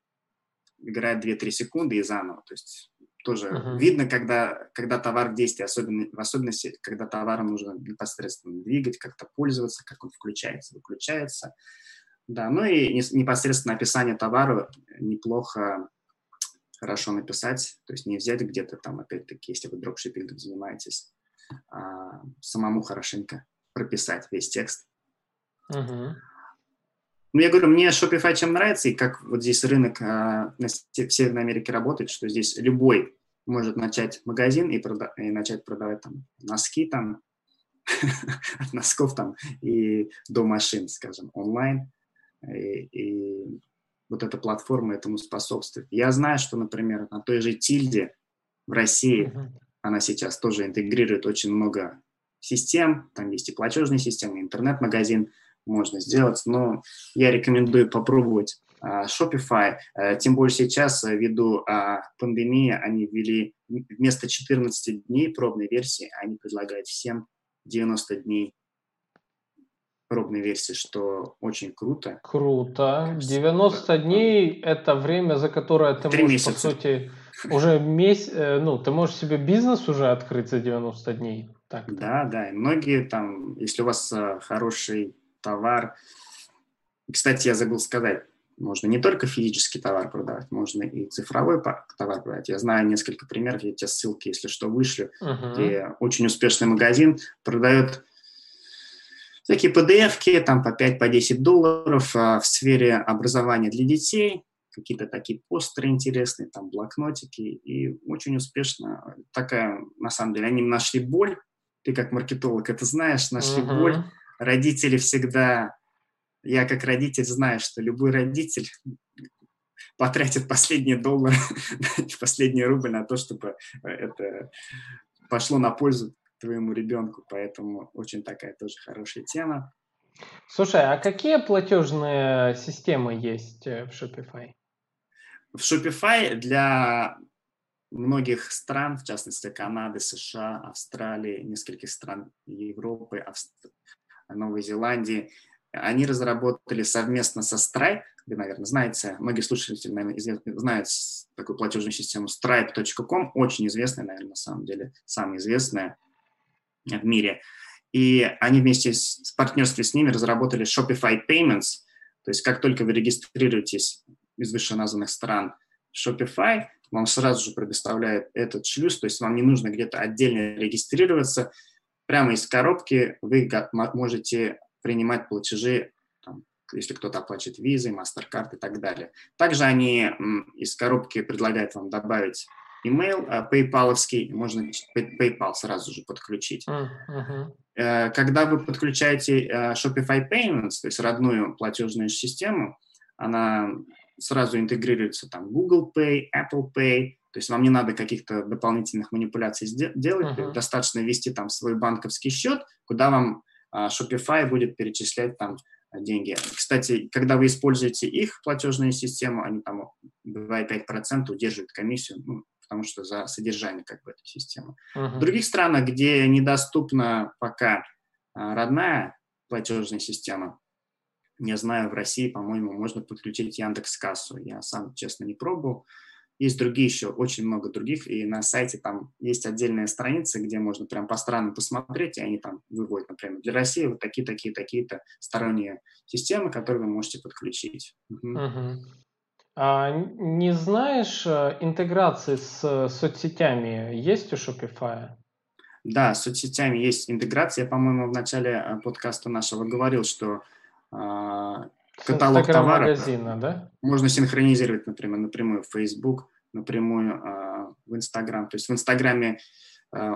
играет 2-3 секунды и заново. То есть тоже uh-huh. видно, когда, когда товар в действии, особенно, в особенности, когда товаром нужно непосредственно двигать, как-то пользоваться, как он включается, выключается. Да, ну и непосредственно описание товара неплохо, хорошо написать, то есть не взять где-то там, опять-таки, если вы дропшиппингом занимаетесь, самому хорошенько прописать весь текст. Uh-huh. Ну, я говорю, мне Shopify чем нравится, и как вот здесь рынок а, в Северной Америке работает, что здесь любой может начать магазин и, прода- и начать продавать там носки там, от носков там и до машин, скажем, онлайн. И, и вот эта платформа этому способствует. Я знаю, что, например, на той же Тильде в России uh-huh она сейчас тоже интегрирует очень много систем, там есть и платежные системы, и интернет-магазин можно сделать, но я рекомендую попробовать uh, Shopify, uh, тем более сейчас, uh, ввиду uh, пандемии, они ввели вместо 14 дней пробной версии, они предлагают всем 90 дней пробной версии, что очень круто. Круто. 90 дней – это время, за которое ты можешь, месяца. по сути, уже месяц, э, ну, ты можешь себе бизнес уже открыть за 90 дней. Так -то. да, да. И многие там, если у вас э, хороший товар, кстати, я забыл сказать, можно не только физический товар продавать, можно и цифровой товар продавать. Я знаю несколько примеров, я тебе ссылки, если что, вышлю, uh-huh. где очень успешный магазин продает всякие PDF-ки, там по 5-10 по долларов а, в сфере образования для детей, какие-то такие постеры интересные, там блокнотики, и очень успешно такая, на самом деле, они нашли боль, ты как маркетолог это знаешь, нашли uh-huh. боль, родители всегда, я как родитель знаю, что любой родитель потратит последний доллар, последний рубль на то, чтобы это пошло на пользу твоему ребенку, поэтому очень такая тоже хорошая тема. Слушай, а какие платежные системы есть э, в Shopify? В Shopify для многих стран, в частности Канады, США, Австралии, нескольких стран Европы, Австр... Новой Зеландии, они разработали совместно со Stripe, вы, наверное, знаете, многие слушатели, наверное, известны, знают такую платежную систему stripe.com, очень известная, наверное, на самом деле, самая известная в мире. И они вместе с, с партнерстве с ними разработали Shopify Payments, то есть как только вы регистрируетесь из вышеназванных стран Shopify, вам сразу же предоставляет этот шлюз, то есть вам не нужно где-то отдельно регистрироваться. Прямо из коробки вы можете принимать платежи, там, если кто-то оплачивает визы, MasterCard и так далее. Также они из коробки предлагают вам добавить email а PayPal, можно PayPal сразу же подключить. Uh-huh. Когда вы подключаете э, Shopify Payments, то есть родную платежную систему, она сразу интегрируется там Google Pay, Apple Pay, то есть вам не надо каких-то дополнительных манипуляций делать, uh-huh. достаточно ввести там свой банковский счет, куда вам а, Shopify будет перечислять там деньги. Кстати, когда вы используете их платежную систему, они там 2,5% удерживают комиссию, ну, потому что за содержание как бы этой системы. Uh-huh. В других странах, где недоступна пока а, родная платежная система, я знаю, в России, по-моему, можно подключить Яндекс Кассу. Я сам, честно, не пробовал. есть другие еще, очень много других, и на сайте там есть отдельная страница, где можно прям по странам посмотреть, и они там выводят, например, для России вот такие, такие, такие-то сторонние системы, которые вы можете подключить. Угу. А не знаешь, э, интеграции с соцсетями есть у Shopify? Да, с соцсетями есть интеграция. Я, по-моему, в начале э, подкаста нашего говорил, что э, каталог товаров да? можно синхронизировать, например, напрямую в Facebook, напрямую э, в Instagram. То есть в Инстаграме э,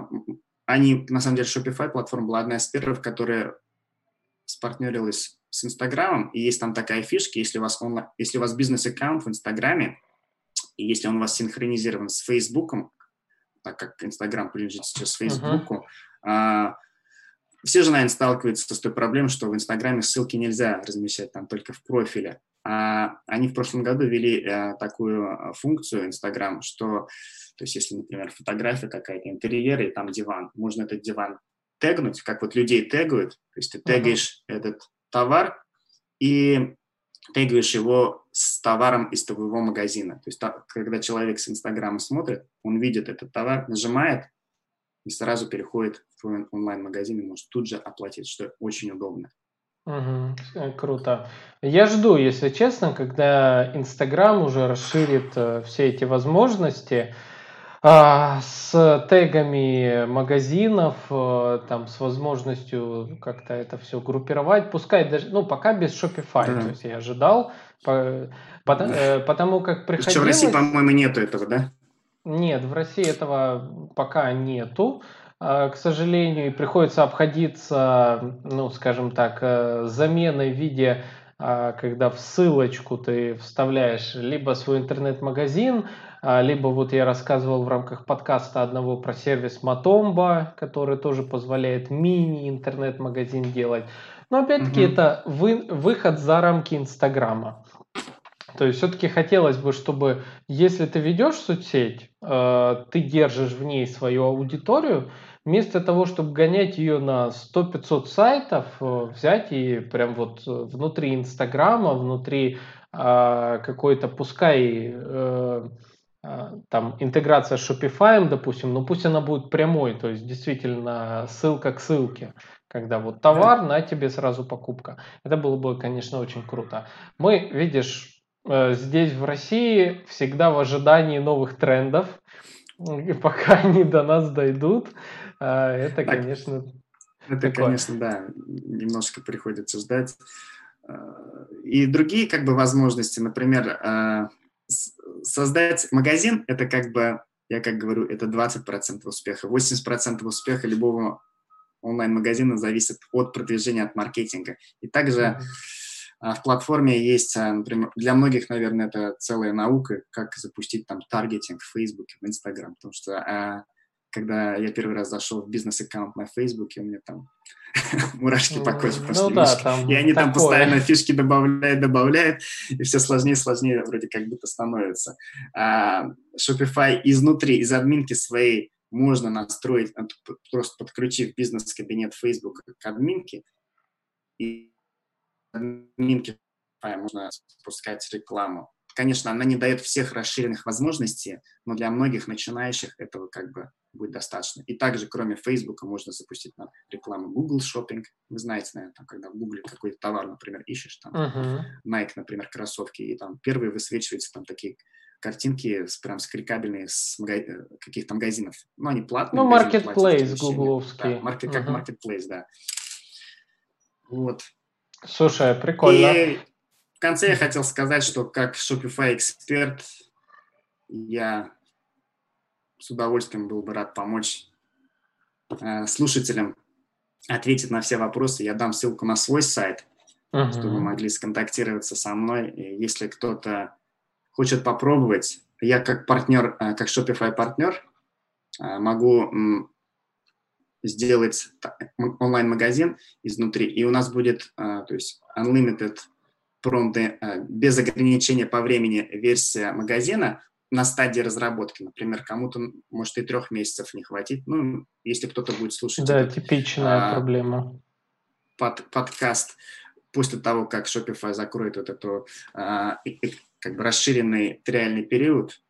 они, на самом деле, Shopify платформа была одна из первых, которая спартнерилась с Инстаграмом, и есть там такая фишка, если у вас, онлайн, если у вас бизнес-аккаунт в Инстаграме, и если он у вас синхронизирован с Фейсбуком, так как Инстаграм принадлежит сейчас Фейсбуку, uh-huh. Все же, наверное, сталкиваются с той проблемой, что в Инстаграме ссылки нельзя размещать там только в профиле. А они в прошлом году ввели а, такую а, функцию Инстаграм, что, то есть, если, например, фотография какая-то интерьера и там диван, можно этот диван тегнуть, как вот людей тегают, то есть ты тегаешь uh-huh. этот товар и тегаешь его с товаром из твоего магазина. То есть, когда человек с Инстаграма смотрит, он видит этот товар, нажимает и сразу переходит в онлайн-магазин и может тут же оплатить, что очень удобно. Угу, круто. Я жду, если честно, когда Инстаграм уже расширит э, все эти возможности. А, с тегами магазинов, э, там, с возможностью как-то это все группировать, пускай даже, ну, пока без Shopify, да. то есть я ожидал, по, по, да. потому как приходилось... Что в России, по-моему, нету этого, да? Нет, в России этого пока нету, а, к сожалению, приходится обходиться, ну, скажем так, э, заменой в виде а, когда в ссылочку ты вставляешь либо свой интернет-магазин, а, либо вот я рассказывал в рамках подкаста одного про сервис Matomba, который тоже позволяет мини-интернет-магазин делать. Но опять-таки угу. это вы, выход за рамки Инстаграма. То есть все-таки хотелось бы, чтобы если ты ведешь соцсеть, э, ты держишь в ней свою аудиторию, вместо того, чтобы гонять ее на 100-500 сайтов, э, взять и прям вот э, внутри Инстаграма, внутри какой-то, пускай там интеграция с Shopify, допустим, но пусть она будет прямой, то есть действительно ссылка к ссылке, когда вот товар, на тебе сразу покупка. Это было бы, конечно, очень круто. Мы, видишь, здесь в России всегда в ожидании новых трендов, и пока они до нас дойдут, а, это, так, конечно, Это, такое. конечно, да, немножко приходится ждать. А, и другие как бы возможности, например, создать магазин, это как бы, я как говорю, это 20% успеха. 80% успеха любого онлайн-магазина зависит от продвижения, от маркетинга. И также mm-hmm. В платформе есть, например, для многих, наверное, это целая наука, как запустить там таргетинг в Facebook, в Instagram, потому что когда я первый раз зашел в бизнес-аккаунт на Фейсбуке, у меня там мурашки по коже пошли. Ну, да, там и они такое. там постоянно фишки добавляют, добавляют, и все сложнее и сложнее вроде как будто становится. А Shopify изнутри, из админки своей можно настроить, просто подключив бизнес-кабинет Facebook к админке, и админке можно спускать рекламу. Конечно, она не дает всех расширенных возможностей, но для многих начинающих этого как бы будет достаточно. И также, кроме Facebook, можно запустить на рекламу Google Shopping. Вы знаете, наверное, там, когда в Google какой-то товар, например, ищешь, там, uh-huh. Nike, например, кроссовки, и там первые высвечиваются там такие картинки с, прям скрикабельные с мага... Э, каких-то магазинов. Ну, они платные. Ну, Marketplace гугловский. Да, маркет, uh-huh. Как Marketplace, да. Вот. Слушай, прикольно. И в конце я хотел сказать, что как Shopify эксперт я с удовольствием был бы рад помочь э, слушателям ответить на все вопросы. Я дам ссылку на свой сайт, uh-huh. чтобы вы могли сконтактироваться со мной. И если кто-то хочет попробовать, я как партнер, э, как Shopify партнер э, могу сделать онлайн-магазин изнутри, и у нас будет, то есть unlimited промпты без ограничения по времени версия магазина, на стадии разработки. Например, кому-то, может, и трех месяцев не хватит. Ну, если кто-то будет слушать да, этот, типичная а, проблема. Под, подкаст после того, как Shopify закроет вот эту а, как бы расширенный триальный период,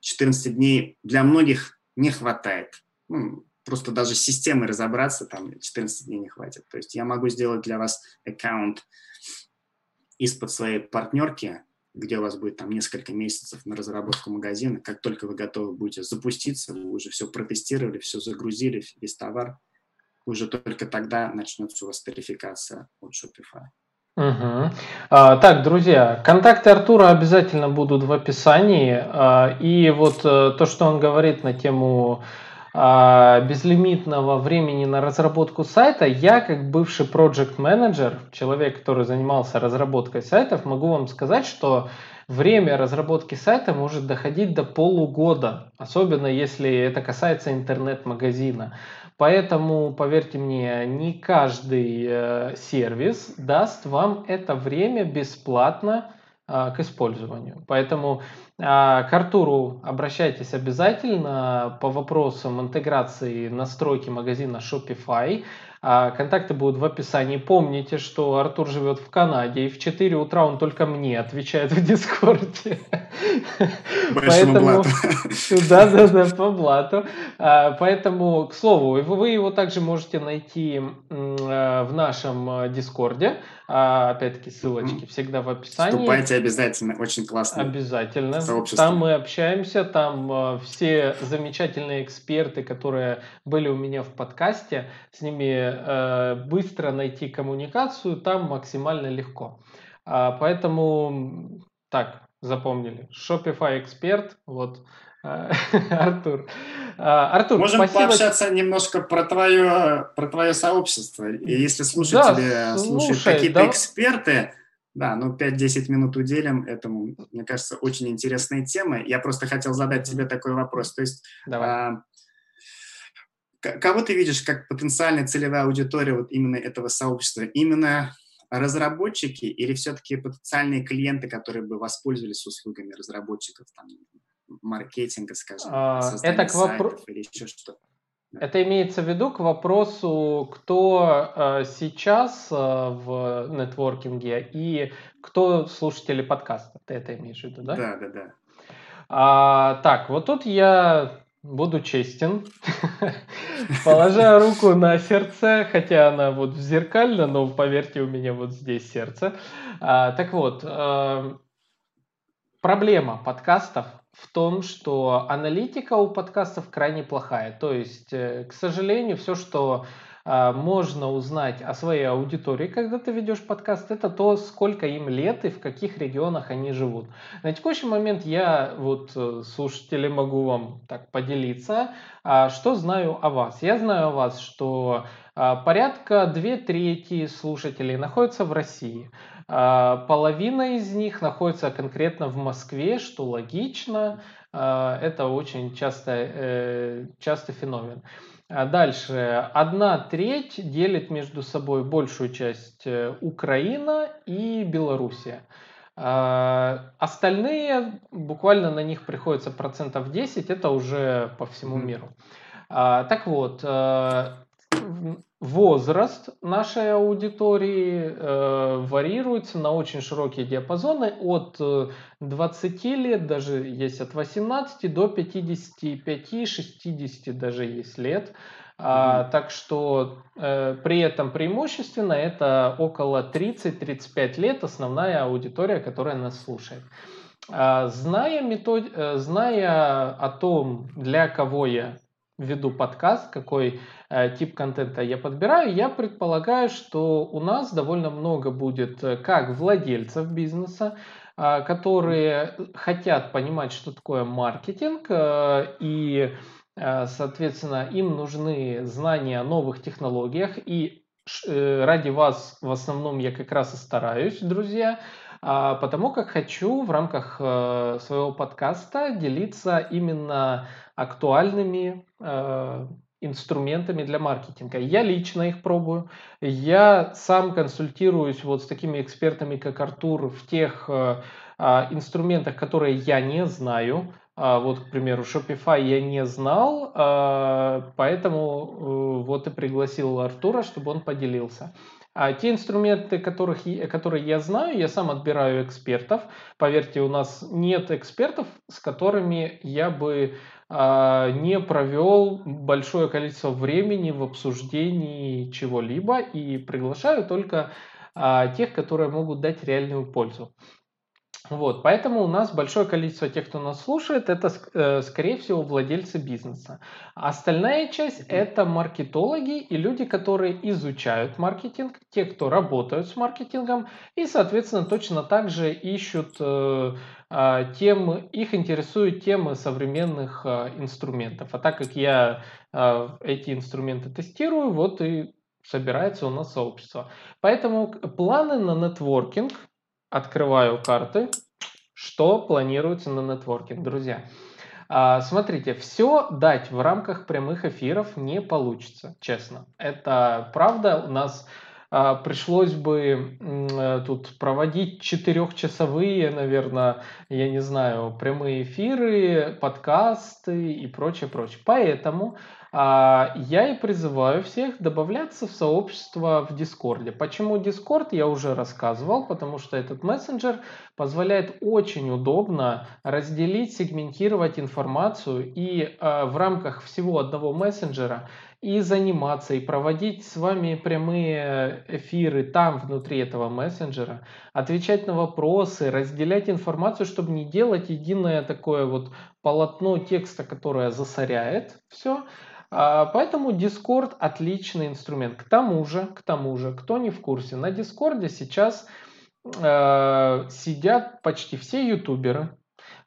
14 дней для многих не хватает. Ну, просто даже с системой разобраться там 14 дней не хватит. То есть я могу сделать для вас аккаунт из-под своей партнерки, где у вас будет там несколько месяцев на разработку магазина. Как только вы готовы будете запуститься, вы уже все протестировали, все загрузили, весь товар, уже только тогда начнется у вас тарификация от Shopify. Угу. А, так, друзья, контакты Артура обязательно будут в описании. А, и вот а, то, что он говорит на тему безлимитного времени на разработку сайта, я как бывший project менеджер человек, который занимался разработкой сайтов, могу вам сказать, что время разработки сайта может доходить до полугода, особенно если это касается интернет-магазина. Поэтому, поверьте мне, не каждый э, сервис даст вам это время бесплатно э, к использованию. Поэтому к Артуру обращайтесь обязательно по вопросам интеграции настройки магазина Shopify. А, контакты будут в описании. Помните, что Артур живет в Канаде, и в 4 утра он только мне отвечает в Дискорде. Поэтому... Да, да, да, по блату. А, поэтому, к слову, вы его также можете найти в нашем э, Дискорде. А, опять-таки, ссылочки всегда в описании. Вступайте обязательно, очень классно. Обязательно. Там мы общаемся, там э, все замечательные эксперты, которые были у меня в подкасте, с ними э, быстро найти коммуникацию, там максимально легко. А, поэтому, так, запомнили. Shopify эксперт, вот, Артур. А, Артур, Можем спасибо. пообщаться немножко про твое, про твое сообщество. И если слушатели да, слушают какие-то да. эксперты, да, ну 5-10 минут уделим этому. Мне кажется, очень интересная тема. Я просто хотел задать тебе такой вопрос. То есть, а, кого ты видишь как потенциальная целевая аудитория вот именно этого сообщества? Именно разработчики или все-таки потенциальные клиенты, которые бы воспользовались услугами разработчиков, там, маркетинга, скажем, а, это к вопросу или еще что-то. Это имеется в виду к вопросу, кто э, сейчас э, в нетворкинге и кто слушатели подкаста. Ты это имеешь в виду, да? Да, да, да. А, так, вот тут я буду честен, положа руку на сердце, хотя она вот зеркально, но поверьте, у меня вот здесь сердце. А, так вот, э, проблема подкастов в том, что аналитика у подкастов крайне плохая. То есть, э, к сожалению, все, что можно узнать о своей аудитории, когда ты ведешь подкаст, это то, сколько им лет и в каких регионах они живут. На текущий момент я, вот э, слушатели, могу вам так поделиться, а, что знаю о вас. Я знаю о вас, что а, порядка две трети слушателей находятся в России. А, половина из них находится конкретно в Москве, что логично. А, это очень часто, э, частый феномен. Дальше. Одна треть делит между собой большую часть э, Украина и Белоруссия. Остальные, буквально на них приходится процентов 10, это уже по всему миру. Так вот, э, возраст нашей аудитории э, варьируется на очень широкие диапазоны от 20 э, лет, даже есть от 18 до 55-60 даже есть лет. Mm-hmm. А, так что э, при этом преимущественно это около 30-35 лет основная аудитория, которая нас слушает. А, зная, метод... Э, зная о том, для кого я веду подкаст, какой э, тип контента я подбираю, я предполагаю, что у нас довольно много будет э, как владельцев бизнеса, э, которые хотят понимать, что такое маркетинг, э, и, э, соответственно, им нужны знания о новых технологиях, и э, ради вас в основном я как раз и стараюсь, друзья, потому как хочу в рамках э, своего подкаста делиться именно актуальными э, инструментами для маркетинга. Я лично их пробую. Я сам консультируюсь вот с такими экспертами, как Артур, в тех э, а, инструментах, которые я не знаю. А, вот, к примеру, Shopify я не знал, поэтому вот и пригласил Артура, чтобы он поделился. А те инструменты, которых, которые я знаю, я сам отбираю экспертов. Поверьте, у нас нет экспертов, с которыми я бы а, не провел большое количество времени в обсуждении чего-либо и приглашаю только а, тех, которые могут дать реальную пользу. Вот, поэтому у нас большое количество тех, кто нас слушает, это, э, скорее всего, владельцы бизнеса. остальная часть – это маркетологи и люди, которые изучают маркетинг, те, кто работают с маркетингом и, соответственно, точно так же ищут э, а, темы, их интересуют темы современных а, инструментов. А так как я а, эти инструменты тестирую, вот и собирается у нас сообщество. Поэтому планы на нетворкинг – открываю карты, что планируется на нетворкинг, друзья. А, смотрите, все дать в рамках прямых эфиров не получится, честно. Это правда, у нас а, пришлось бы э, тут проводить четырехчасовые, наверное, я не знаю, прямые эфиры, подкасты и прочее, прочее. Поэтому я и призываю всех добавляться в сообщество в Дискорде. Почему Дискорд, я уже рассказывал, потому что этот мессенджер позволяет очень удобно разделить, сегментировать информацию и а, в рамках всего одного мессенджера и заниматься, и проводить с вами прямые эфиры там, внутри этого мессенджера, отвечать на вопросы, разделять информацию, чтобы не делать единое такое вот полотно текста, которое засоряет все, а, поэтому Discord отличный инструмент. К тому же, к тому же, кто не в курсе, на Discord сейчас э, сидят почти все ютуберы,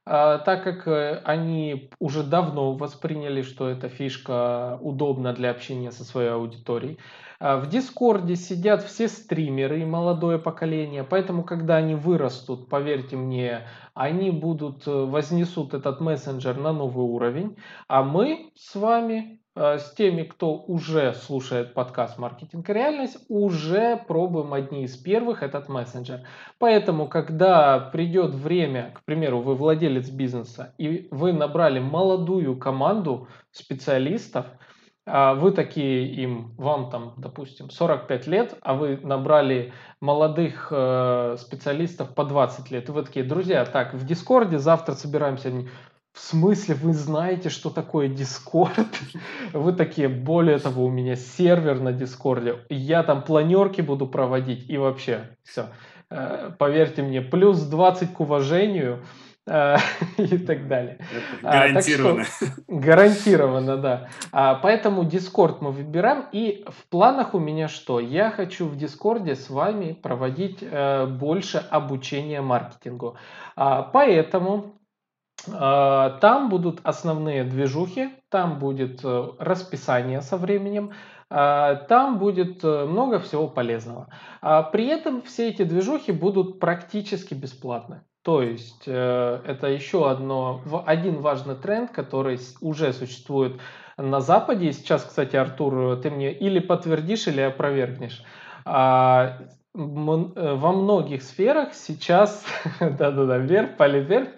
э, так как э, они уже давно восприняли, что эта фишка удобна для общения со своей аудиторией. А, в Дискорде сидят все стримеры и молодое поколение, поэтому когда они вырастут, поверьте мне, они будут, э, вознесут этот мессенджер на новый уровень, а мы с вами с теми, кто уже слушает подкаст «Маркетинг и реальность», уже пробуем одни из первых этот мессенджер. Поэтому, когда придет время, к примеру, вы владелец бизнеса, и вы набрали молодую команду специалистов, а вы такие им, вам там, допустим, 45 лет, а вы набрали молодых э, специалистов по 20 лет, и вы такие, друзья, так, в Discord е завтра собираемся, в смысле, вы знаете, что такое Discord? Вы такие, более того, у меня сервер на Discord е, я там планерки буду проводить и вообще все. Э, поверьте мне, плюс 20 к уважению э, и так далее. гарантированно. А, что, гарантированно, да. А, поэтому Discord мы выбираем. И в планах у меня что? Я хочу в Дискорде с вами проводить э, больше обучения маркетингу. А, поэтому там будут основные движухи, там будет э, расписание со временем, а, там будет э, много всего полезного. А при этом все эти движухи будут практически бесплатны. То есть э, это еще одно, один важный тренд, который уже существует на Западе. сейчас, кстати, Артур, ты мне или подтвердишь, или опровергнешь. Э, во многих сферах сейчас, да-да-да, вверх, палец вверх,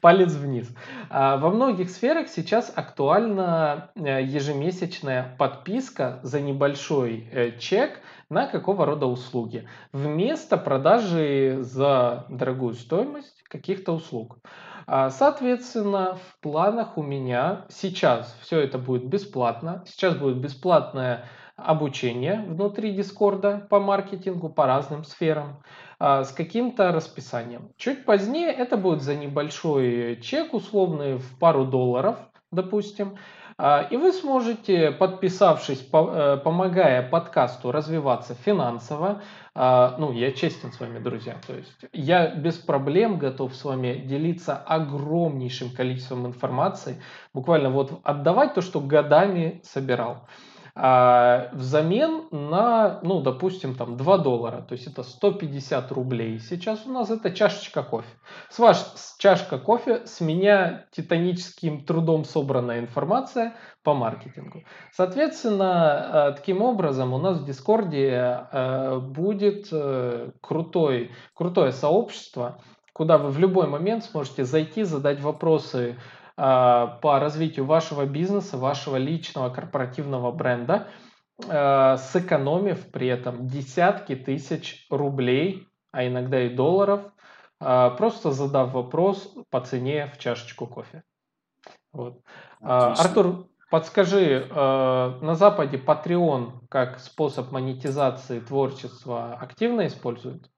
палец вниз. А во многих сферах сейчас актуальна э, ежемесячная подписка за небольшой э, чек на какого рода услуги, вместо продажи за дорогую стоимость каких-то услуг. А, соответственно, в планах у меня сейчас все это будет бесплатно. Сейчас будет бесплатная обучение внутри Дискорда по маркетингу, по разным сферам а, с каким-то расписанием. Чуть позднее это будет за небольшой чек, условный в пару долларов, допустим. А, и вы сможете, подписавшись, э, помогая подкасту развиваться финансово, а, ну, я честен с вами, друзья, то есть я без проблем готов с вами делиться огромнейшим количеством информации, буквально вот отдавать то, что годами собирал а, взамен на, ну, допустим, там 2 доллара, то есть это 150 рублей. Сейчас у нас это чашечка кофе. С ваш чашка кофе, с меня титаническим трудом собранная информация по маркетингу. Соответственно, а, таким образом у нас в Дискорде а, будет э, крутой, крутое сообщество, куда вы в любой момент сможете зайти, задать вопросы по развитию вашего бизнеса, вашего личного корпоративного бренда. э, сэкономив при этом десятки тысяч рублей, а иногда и долларов, э, просто задав вопрос по цене в чашечку кофе. Вот. А, Артур, подскажи, на Западе Patreon как способ монетизации творчества активно используют?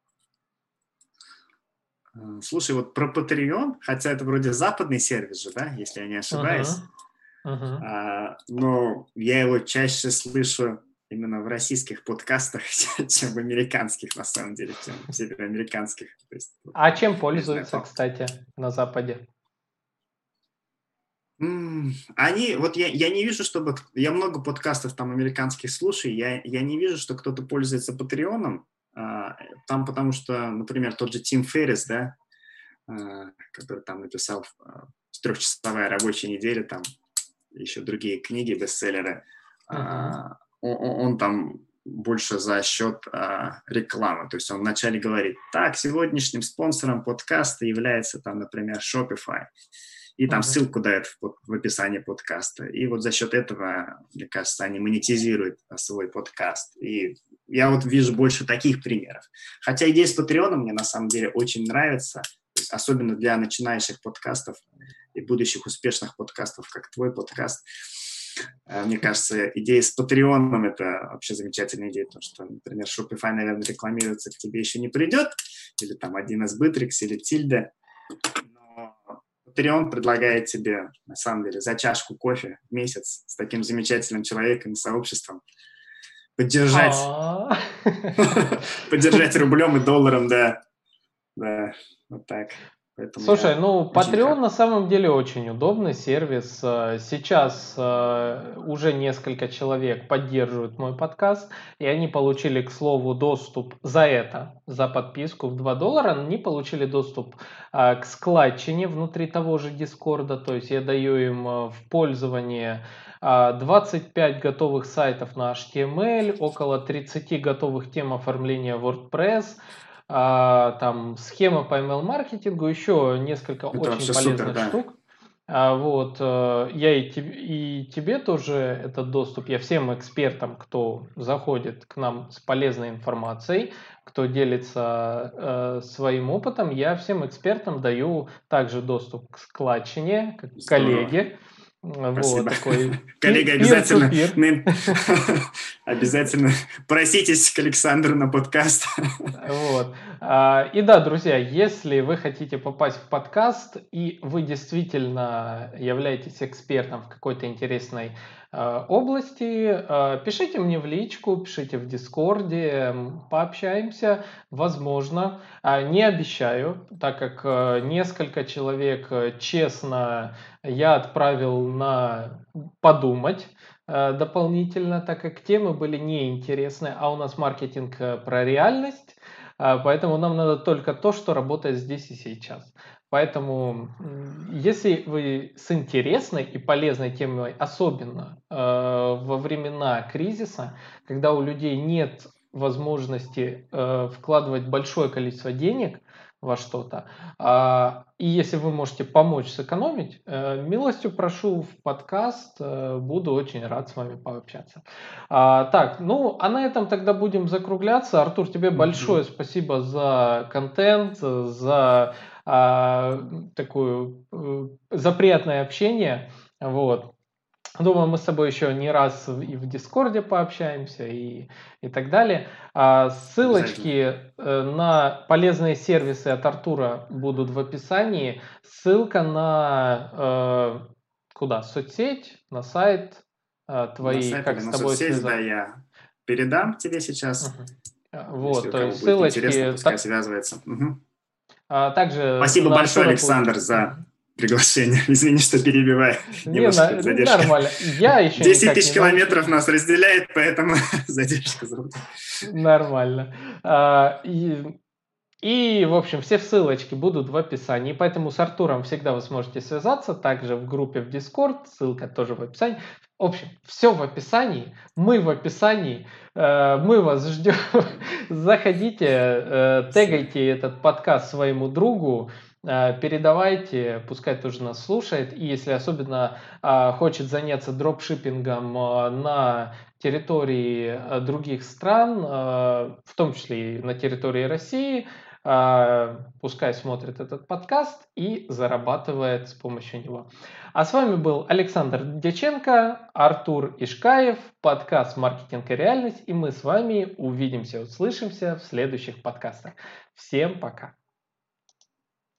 Слушай, вот про Patreon, хотя это вроде западный сервис же, да, если я не ошибаюсь, uh-huh. Uh-huh. А, но я его чаще слышу именно в российских подкастах, чем в американских, на самом деле, чем в североамериканских. есть, а чем пользуются, кстати, на Западе? Они, вот я, я не вижу, чтобы... Я много подкастов там американских слушаю, я, я не вижу, что кто-то пользуется Патреоном, там потому что, например, тот же Тим Феррис, да, а, который там написал а, «Трехчасовая рабочая неделя», там еще другие книги, бестселлеры, uh-huh. он, он там больше за счет а, рекламы. То есть он вначале говорит, так, сегодняшним спонсором подкаста является там, например, Shopify и там uh-huh. ссылку дает в, в описании подкаста. И вот за счет этого, мне кажется, они монетизируют свой подкаст. И я вот вижу больше таких примеров. Хотя идея с Патреоном мне на самом деле очень нравится, особенно для начинающих подкастов и будущих успешных подкастов, как твой подкаст. Э, мне кажется, идея с Патреоном – это вообще замечательная идея, потому что, например, Shopify, наверное, рекламируется к тебе еще не придет, или там один из Bittrex, или Tilde, Patreon предлагает тебе, на самом деле, за чашку кофе в месяц с таким замечательным человеком и сообществом поддержать, а. поддержать рублем и долларом, да, да, вот так. Поэтому Слушай, ну Patreon на самом деле очень удобный сервис. Э, сейчас э, уже несколько человек поддерживают мой подкаст, и они получили, к слову, доступ за это, за подписку в 2 доллара, они получили доступ э, к складчине внутри того же Дискорда, то есть я даю им в пользование 25 готовых сайтов на HTML, около 30 готовых тем оформления WordPress, а, там схема по email-маркетингу, еще несколько Это очень полезных супер, да. штук. А, вот, э, я и, тебе, и тебе тоже этот доступ, я всем экспертам, кто заходит к нам с полезной информацией, кто делится э, своим опытом, я всем экспертам даю также доступ к складчине, как коллеге. Спасибо. Вот, такой Коллега, обязательно, обязательно проситесь к Александру на подкаст. Вот. А, и да, друзья, если вы хотите попасть в подкаст, и вы действительно являетесь экспертом в какой-то интересной области, а, пишите мне в личку, пишите в Дискорде, пообщаемся, возможно. Не обещаю, так как несколько человек честно я отправил на подумать дополнительно, так как темы были неинтересны, а у нас маркетинг про реальность, а, поэтому нам надо только то, что работает здесь и сейчас. Поэтому, если вы с интересной и полезной темой, особенно э, во времена кризиса, когда у людей нет возможности э, вкладывать большое количество денег, во что-то. А, и если вы можете помочь сэкономить, э, милостью прошу в подкаст, э, буду очень рад с вами пообщаться. А, так, ну, а на этом тогда будем закругляться. Артур, тебе большое спасибо за контент, за такую, э, за приятное общение. Вот. Думаю, мы с тобой еще не раз и в Дискорде пообщаемся и, и так далее. А ссылочки э, на полезные сервисы от Артура будут в описании. Ссылка на э, куда? Соцсеть, на сайт э, твои, на сайт, как с тобой соцсеть, связать. да, я передам тебе сейчас. Угу. Вот, то есть ссылочки. Пускай связывается. Угу. А, также Спасибо большое, Александр, за приглашение. Извини, что перебиваю. Не, на, нормально. Я еще 10 тысяч километров нас разделяет, поэтому задержка зовут. Нормально. А, и, и, в общем, все ссылочки будут в описании, поэтому с Артуром всегда вы сможете связаться, также в группе в Discord, ссылка тоже в описании. В общем, все в описании, мы в описании, э, мы вас ждем. Заходите, э, тегайте этот подкаст своему другу, э, передавайте, пускай тоже нас слушает. И если особенно хочет заняться дропшиппингом на территории других стран, в том числе и на территории России, пускай смотрит этот подкаст и зарабатывает с помощью него. А с вами был Александр Дяченко, Артур Ишкаев, подкаст «Маркетинг и реальность», и мы с вами увидимся, услышимся в следующих подкастах. Всем пока!